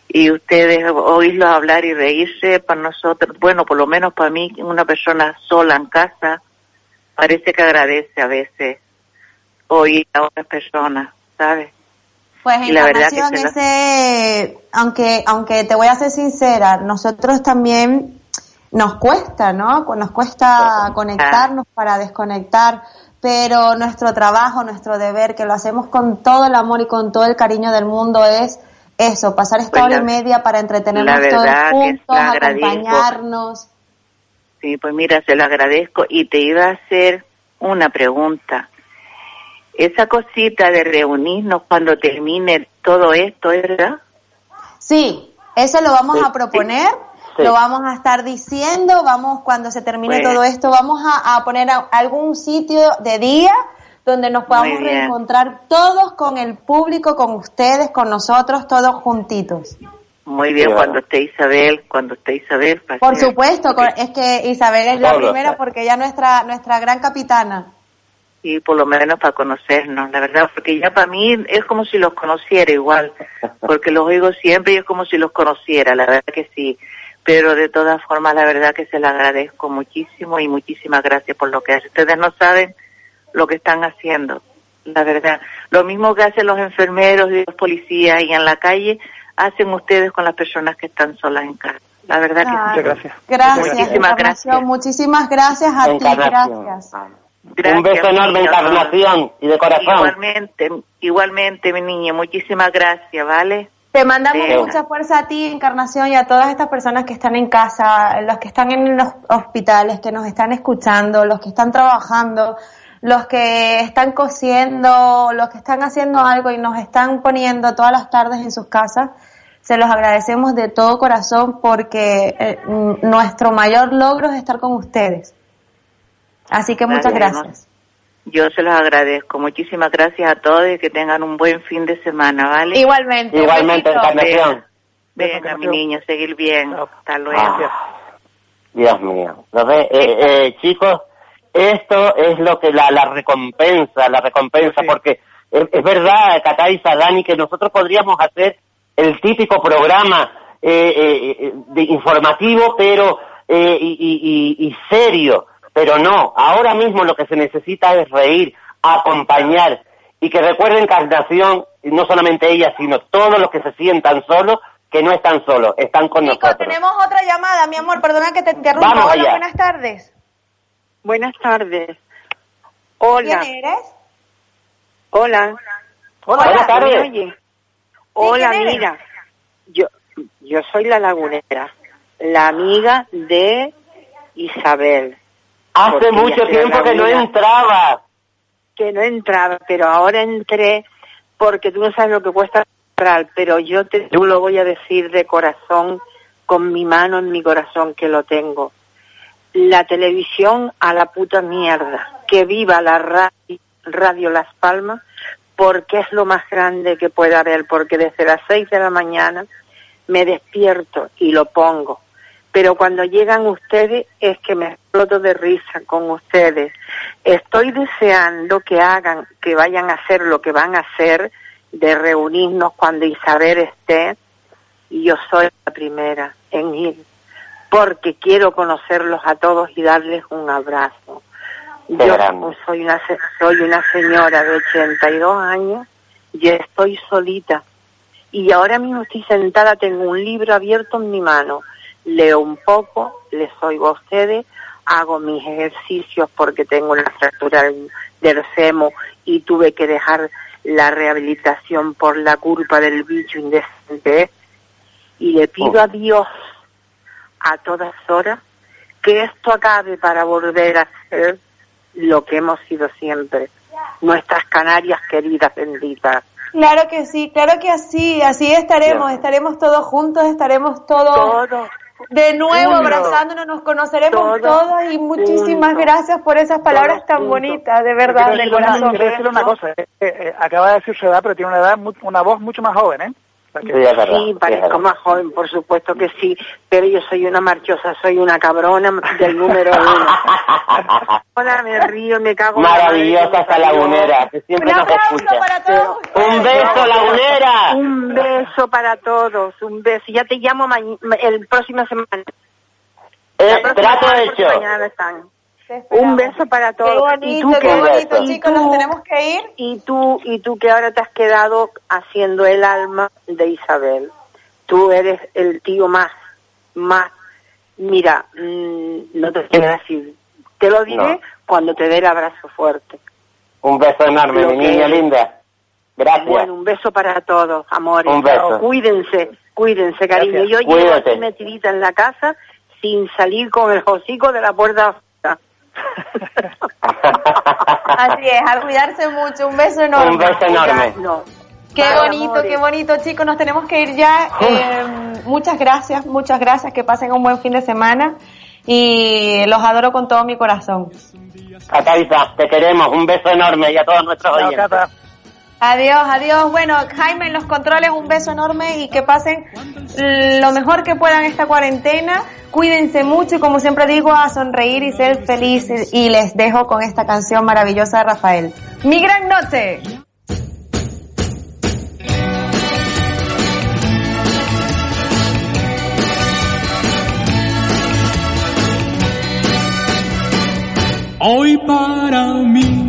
Y ustedes oírlos hablar y reírse para nosotros, bueno, por lo menos para mí, una persona sola en casa, parece que agradece a veces oír a otras personas, ¿sabes? Pues Y la verdad que Encarnación, se la- ese, aunque, aunque te voy a ser sincera, nosotros también nos cuesta, ¿no? Nos cuesta conectarnos para desconectar, pero nuestro trabajo, nuestro deber, que lo hacemos con todo el amor y con todo el cariño del mundo, es eso, pasar esta Pues hora la- y media para entretenernos la todos juntos, acompañarnos. Sí, pues mira, se lo agradezco y te iba a hacer una pregunta. Esa cosita de reunirnos cuando termine todo esto, ¿es verdad? Sí, eso lo vamos Sí, a proponer, sí. lo vamos a estar diciendo, vamos cuando se termine todo esto, vamos a, a poner a- algún sitio de día donde nos podamos reencontrar todos con el público, con ustedes, con nosotros, todos juntitos. Muy bien, cuando esté Isabel, cuando esté Isabel. Por supuesto, es que Isabel es la primera porque ella es nuestra, nuestra gran capitana. Y por lo menos para conocernos, la verdad, porque ya para mí es como si los conociera igual, porque los oigo siempre y es como si los conociera, la verdad que sí. Pero de todas formas, la verdad que se le agradezco muchísimo y muchísimas gracias por lo que hacen. Ustedes no saben lo que están haciendo, la verdad. Lo mismo que hacen los enfermeros y los policías y en la calle, hacen ustedes con las personas que están solas en casa. La verdad que sí. gracias. Gracias, Muchísimas gracias. muchísimas gracias a ti, Encarnación. Gracias. Un beso enorme. Encarnación, y de corazón. Igualmente, igualmente, mi niña, muchísimas gracias, ¿vale? Te mandamos Venga. mucha fuerza a ti, Encarnación, y a todas estas personas que están en casa, los que están en los hospitales, que nos están escuchando, los que están trabajando, los que están cosiendo, los que están haciendo algo y nos están poniendo todas las tardes en sus casas. Se los agradecemos de todo corazón porque eh, nuestro mayor logro es estar con ustedes. Así que muchas Vale, gracias. Yo se los agradezco. Muchísimas gracias a todos y que tengan un buen fin de semana, ¿vale? Igualmente. Igualmente. Encarnación. Venga, venga, mi niño, seguir bien. Hasta luego. Ah, Dios mío. ¿Lo ves? Eh, eh, chicos, esto es lo que la, la recompensa, la recompensa, porque es, es verdad, Cataiza, Dani, que nosotros podríamos hacer el típico programa eh, eh, eh, de informativo, pero eh, y, y- y- y serio, pero no. Ahora mismo lo que se necesita es reír, acompañar y que recuerden Encarnación, y no solamente ella, sino todos los que se sientan solos, que no están solos, están con Chicos, nosotros. tenemos otra llamada, mi amor, perdona que te interrumpa. Vamos Hola, allá. buenas tardes. Buenas tardes. Hola. ¿Quién eres? Hola. Hola, buenas tardes. ¿me oye? Hola, mira. Yo, yo soy la lagunera, la amiga de Isabel. Hace mucho tiempo que no entraba. Que no entraba, pero ahora entré porque tú no sabes lo que cuesta entrar, pero yo te yo lo voy a decir de corazón, con mi mano en mi corazón que lo tengo. La televisión a la puta mierda. Que viva la radio, radio Las Palmas, porque es lo más grande que puede haber, porque desde las seis de la mañana me despierto y lo pongo. Pero cuando llegan ustedes es que me exploto de risa con ustedes. Estoy deseando que hagan, que vayan a hacer lo que van a hacer, de reunirnos cuando Isabel esté, y yo soy la primera en ir, porque quiero conocerlos a todos y darles un abrazo. Qué Yo grande. soy una, soy una señora de 82 años y estoy solita. Y ahora mismo estoy sentada, tengo un libro abierto en mi mano. Leo un poco, les oigo a ustedes, hago mis ejercicios porque tengo una fractura del, femo y tuve que dejar la rehabilitación por la culpa del bicho indecente. Y le pido Oh. a Dios a todas horas que esto acabe para volver a ser lo que hemos sido siempre, nuestras Canarias queridas, benditas. Claro que sí, claro que así, así estaremos, estaremos todos juntos, estaremos todos de nuevo abrazándonos, nos conoceremos Todos todos y muchísimas gracias por esas palabras tan bonitas, de verdad, Quiero de decirle una- corazón. quiero decirle una cosa, eh, eh, acaba de decir su edad, pero tiene una edad, una voz mucho más joven, ¿eh? Sí, parezco más joven, por supuesto que sí, pero yo soy una marchosa, soy una cabrona del número uno. Ahora me río, me cago en la madre Maravillosa parió. lagunera, que siempre Un nos escucha. para todos Un beso, lagunera. Un beso para todos, un beso. Ya te llamo ma- el próximo semana. Eh, trato semana, hecho. mañana están. Un beso para todos. Qué bonito, y tú qué que, bonito, y chicos, tú- nos tenemos que ir. Y tú, y tú que ahora te has quedado haciendo el alma de Isabel. Tú eres el tío más, más, mira, mm, no te quiero decir. Te lo diré No. cuando te dé el abrazo fuerte. Un beso enorme, Lo mi niña es. linda. Gracias. Bueno, un beso para todos, amores. Un beso. Cuídense, cuídense, cariño. Gracias. Yo llevo aquí metidita en la casa sin salir con el hocico de la puerta afuera. Así es, a cuidarse mucho, un beso enorme. Un beso enorme. No. Qué bonito, amores. qué bonito, chicos. Nos tenemos que ir ya. Eh, muchas gracias, muchas gracias. Que pasen un buen fin de semana. Y los adoro con todo mi corazón. Cataiza, te queremos. Un beso enorme y a todos nuestros Chao, oyentes. Adiós, adiós. Bueno, Jaime, los controles, un beso enorme y que pasen lo mejor que puedan esta cuarentena. Cuídense mucho y como siempre digo, a sonreír y ser felices. Y les dejo con esta canción maravillosa de Rafael. Mi gran noche. Hoy para mí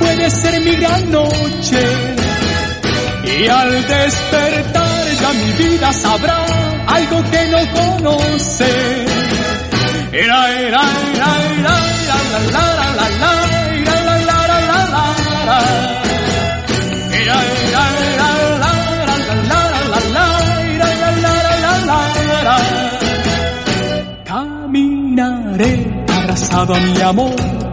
Puede ser mi gran noche. Y al despertar ya mi vida sabrá algo que no conoce. Era, era, era, era, la, la, la, la, la, era, la, la, la, la, la. Era, era, era, la, la, la, la, la, la, la, la, la, la. Caminaré abrazado a mi amor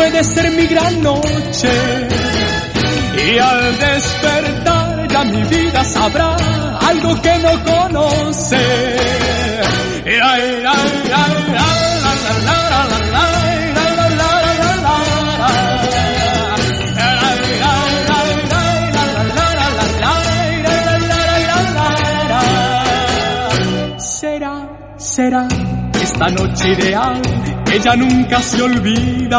Puede ser mi gran noche. Y al despertar ya mi vida sabrá algo que no conoce. La, la, la. Será, esta noche ideal, ella nunca se olvida.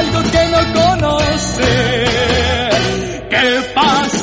algo que no conoce. ¿Qué pasa?